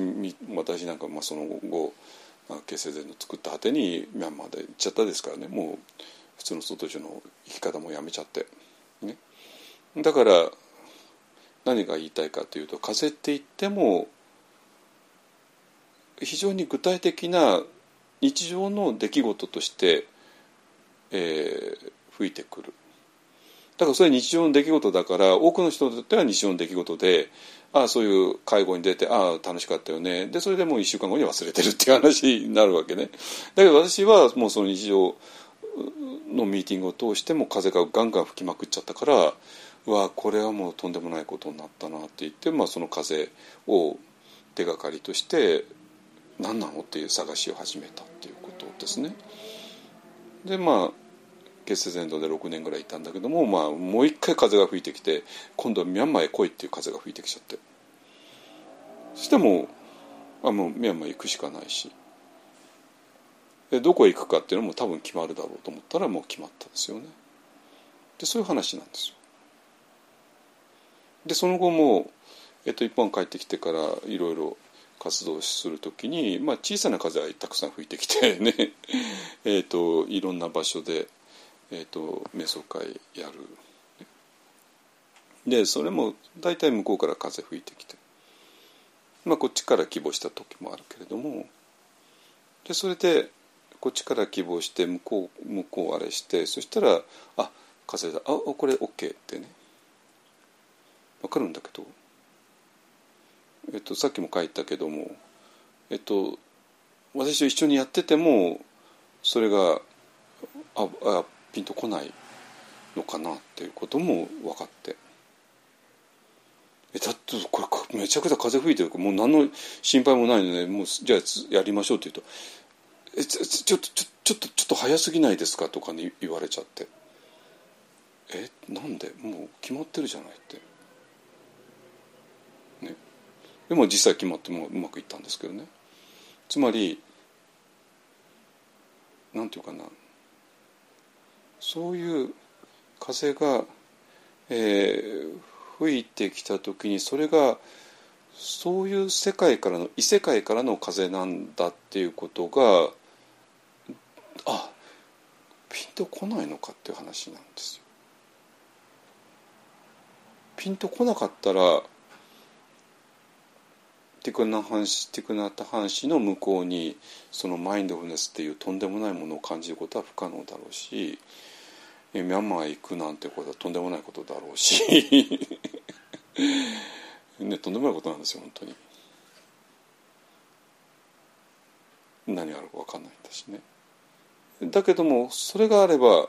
私なんかまあその後形成前の作った果てにミャンマーで行っちゃったですからね。もう普通の外所の生き方もやめちゃって、ね、だから何が言いたいかというと風って言っても非常に具体的な日常の出来事として、えー、吹いてくる。だからそれは日常の出来事だから多くの人にとっては日常の出来事でああそういう介護に出てああ楽しかったよね。でそれでもう1週間後に忘れてるっていう話になるわけね。だけど私はもうその日常のミーティングを通しても風がガンガン吹きまくっちゃったからうわこれはもうとんでもないことになったなって言って、まあ、その風を手がかりとして何なのっていう探しを始めたっていうことですね。でまあ結成全土で6年ぐらいいたんだけども、まあ、もう一回風が吹いてきて今度はミャンマーへ来いっていう風が吹いてきちゃってそしてもあもうミャンマー行くしかないしでどこへ行くかっていうのも多分決まるだろうと思ったらもう決まったですよね。でそういう話なんですよ。でその後も、えっと、一般帰ってきてからいろいろ活動するときに、まあ、小さな風はたくさん吹いてきてねえっといろんな場所で、えっと、瞑想会やる。でそれも大体向こうから風吹いてきて、まあ、こっちから希望した時もあるけれどもでそれでこっちから希望して向こう向こうあれしてそしたら「あ風だあこれ OK」ってね。分かるんだけど、えっと、さっきも書いたけども、えっと、私と一緒にやっててもそれがああピンとこないのかなっていうことも分かって。えだってこれめちゃくちゃ風吹いてるもう何の心配もないのでもうじゃあやりましょうって言うと「えちょっとちょちょっとちょっと早すぎないですか?」とかに言われちゃって「えなんで？もう決まってるじゃない」って。ね、でも実際決まってもうまくいったんですけどね。つまりなんていうかな。そういう風が、えー、吹いてきた時にそれがそういう世界からの異世界からの風なんだっていうことがあピンとこないのかっていう話なんですよ。ピンとこなかったらティクナハンシティクナタハンシの向こうにそのマインドフルネスっていうとんでもないものを感じることは不可能だろうしミャンマー行くなんてことはとんでもないことだろうし ね、とんでもないことなんですよ本当に何があるか分かんないんだしねだけどもそれがあれば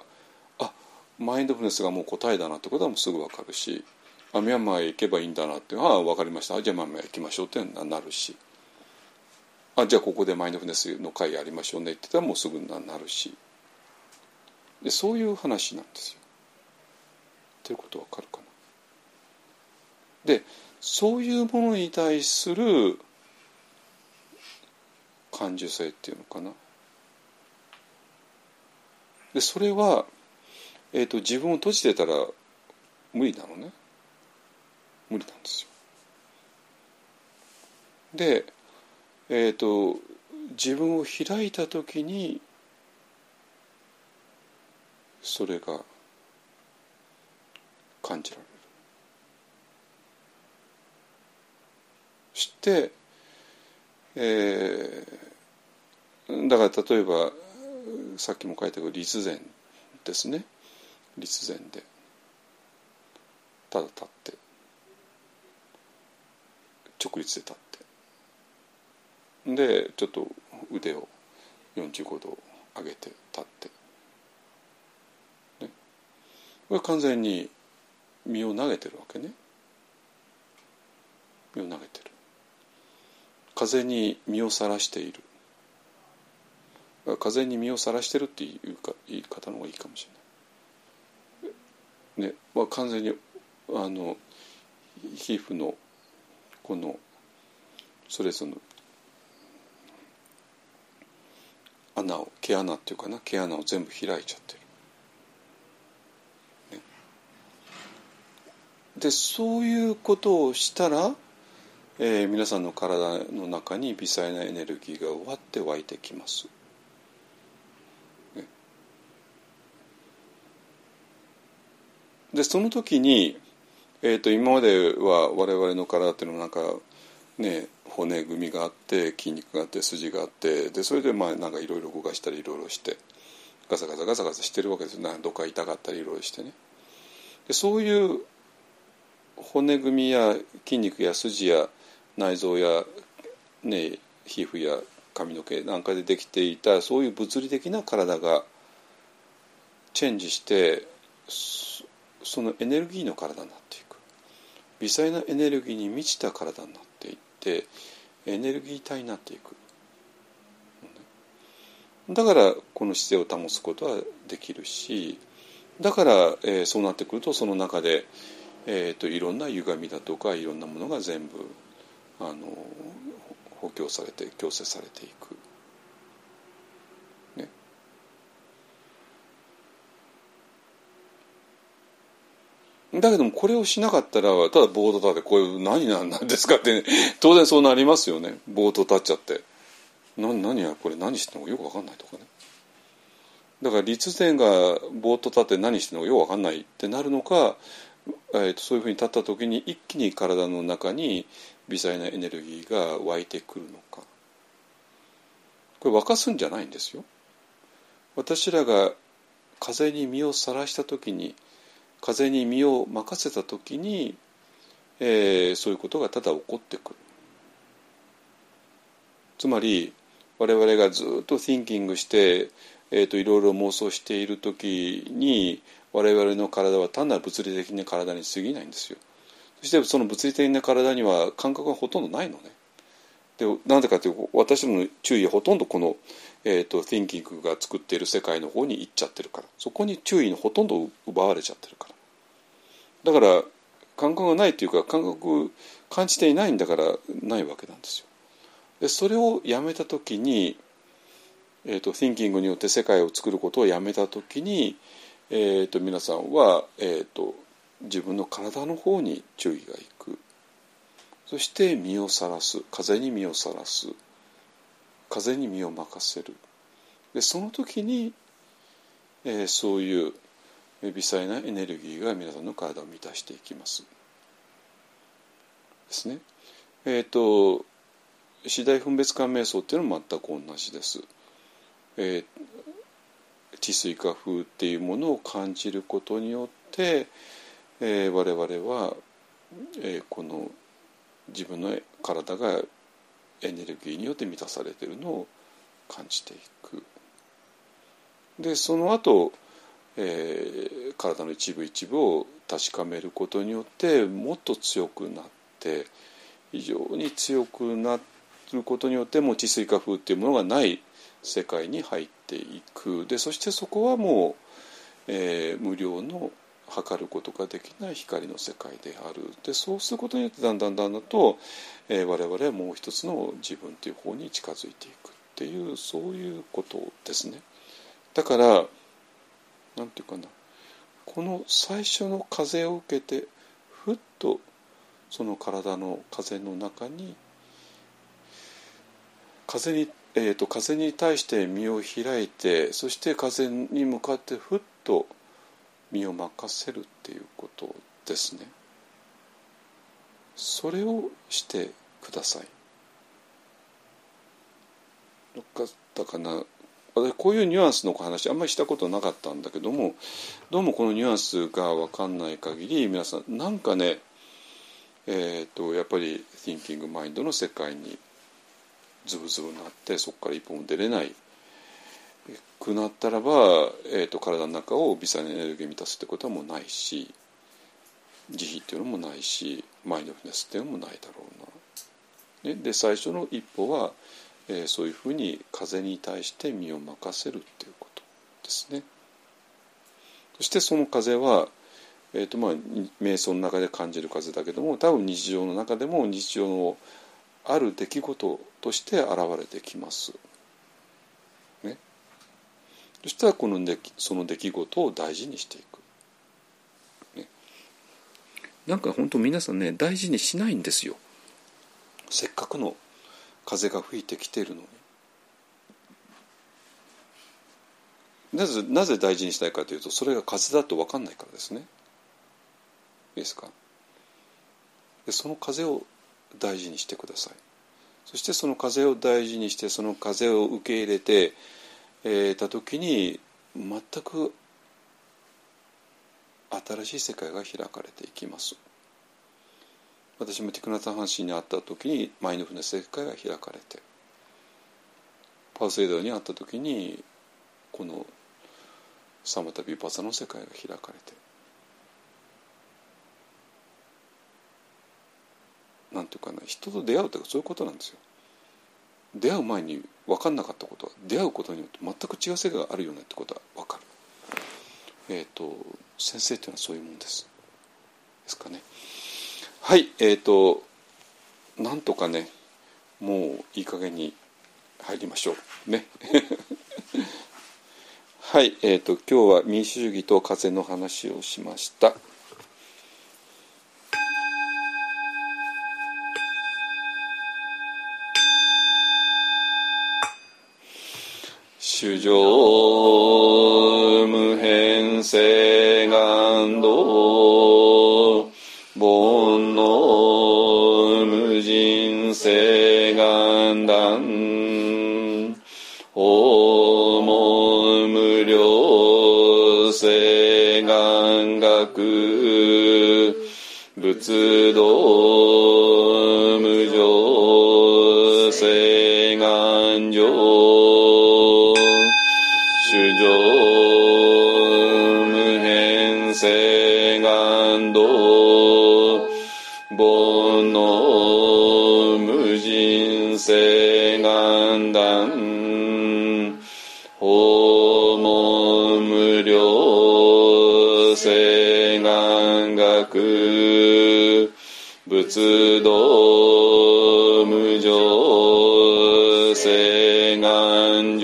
あマインドフルネスがもう答えだなってことはもうすぐ分かるしあミャンマーへ行けばいいんだなってああ分かりましたじゃあミャンマーへ行きましょうってなるしあじゃあここでマインドフルネスの会やりましょうねって言ったらもうすぐなるしでそういう話なんですよ。ということわかるかな。でそういうものに対する感受性っていうのかな。でそれは、えーと、自分を閉じてたら無理なのね無理なんですよ。で、えーと自分を開いた時にそれが感じられる。して、えー、だから例えばさっきも書いたけど立前ですね。立前で。ただ立って。直立で立って。でちょっと腕を45度上げて立って。これ完全に身を投げてるわけね。身を投げてる。風に身をさらしている。風に身をさらしてるっていうか言い方の方がいいかもしれない。ねまあ、完全にあの皮膚のこのそれぞれの穴を毛穴っていうかな毛穴を全部開いちゃってる。でそういうことをしたら、えー、皆さんの体の中に微細なエネルギーが終わって湧いてきます。でその時に、えーと、今までは我々の体っていうのはなんかね骨組みがあって筋肉があって筋があってでそれでまあなんかいろいろ動かしたりいろいろしてガサガサガサガサしてるわけですよどっか痛かったりいろいろしてね。でそういう骨組みや筋肉や筋や内臓や、ね、皮膚や髪の毛なんかでできていたそういう物理的な体がチェンジしてそのエネルギーの体になっていく。微細なエネルギーに満ちた体になっていってエネルギー体になっていく。だからこの姿勢を保つことはできるしだから、えー、そうなってくるとその中でえーと、いろんな歪みだとかいろんなものが全部あの補強されて強制されていく。だけどもこれをしなかったらただボード立ってこういう何なんですかって、ね、当然そうなりますよね。ボード立っちゃって。何何やこれ何してんのかよく分かんないとかね。だから立前がボード立って何してんのかよく分かんないってなるのか、えーと、そういうふうに立った時に一気に体の中に微細なエネルギーが湧いてくるのか。これ沸かすんじゃないんですよ。私らが風に身をさらした時に風に身を任せた時に、えー、そういうことがただ起こってくる。つまり我々がずっと thinking して、えーと、いろいろ妄想している時に我々の体は単なる物理的な体に過ぎないんですよ。そしてその物理的な体には感覚がほとんどないのね。でなんでかというと私の注意はほとんどこの、えーと、thinking が作っている世界の方に行っちゃってるから。そこに注意のほとんど奪われちゃってるから。だから感覚がないというか感覚感じていないんだからないわけなんですよ。でそれをやめた時に、えーと、thinking によって世界を作ることをやめた時に、えーと、皆さんは、えーと自分の体の方に注意がいく。そして身をさらす。風に身をさらす。風に身を任せる。でその時に、えー、そういう微細なエネルギーが皆さんの体を満たしていきます。ですね。えっ、ー、と次第分別感瞑想っていうのも全く同じです。えー、治水化風っていうものを感じることによって、えー、我々は、えー、この自分の体がエネルギーによって満たされているのを感じていくでその後、えー、体の一部一部を確かめることによってもっと強くなって非常に強くなることによってもう治水化風っていうものがない世界に入っていくでそしてそこはもう、えー、無料の測ることができない光の世界であるでそうすることによってだんだんだんだんと、えー、我々はもう一つの自分という方に近づいていくっていうそういうことですね。だからなんていうかな。この最初の風を受けてふっとその体の風の中に風に,、えーと、風に対して身を開いてそして風に向かってふっと身を任せるっていうことですね。それをしてください。どっかったかな。私こういうニュアンスの話あんまりしたことなかったんだけどもどうもこのニュアンスが分かんない限り皆さんなんかねえーと、やっぱり Thinking Mind の世界にズブズブなってそこから一歩も出れないくなったらば、えーと、体の中を微細なエネルギー満たすってことはもうないし慈悲っていうのもないしマインドフルネスっていうのもないだろうな。ね、で最初の一歩は、えー、そういうふうに風に対して身を任せるっていうことですね。そしてその風は、えーとまあ、瞑想の中で感じる風だけども多分日常の中でも日常のある出来事として現れてきます。ねそしたらこのその出来事を大事にしていく。ね、なんか本当皆さんね大事にしないんですよ。せっかくの風が吹いてきているのに。なぜなぜ大事にしたいかというとそれが風だと分かんないからですね。いいですか？でその風を大事にしてください。そしてその風を大事にしてその風を受け入れてえー、た時に全く新しい世界が開かれていきます私もティクナタハンシーに会った時にマインドフルネス世界が開かれてパウスエイダーに会った時にこのサマタビパサの世界が開かれてなんていうかな人と出会うというかそういうことなんですよ出会う前に分かんなかったことは出会うことによって全く違う世界があるよねってことは分かる。えっ、ー、と先生というのはそういうもんです。ですかね。はいえっ、ー、となんとかねもういい加減に入りましょう。ね。はいえっ、ー、と今日は民主主義と風の話をしました。主上無変性願堂人性願断訪問無量性願学仏道人性願断訪問無量性願学仏道無常性願上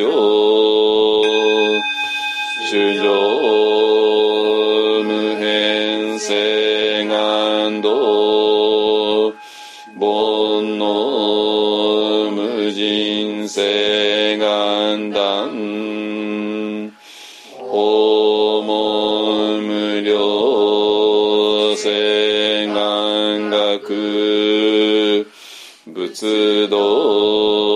仏道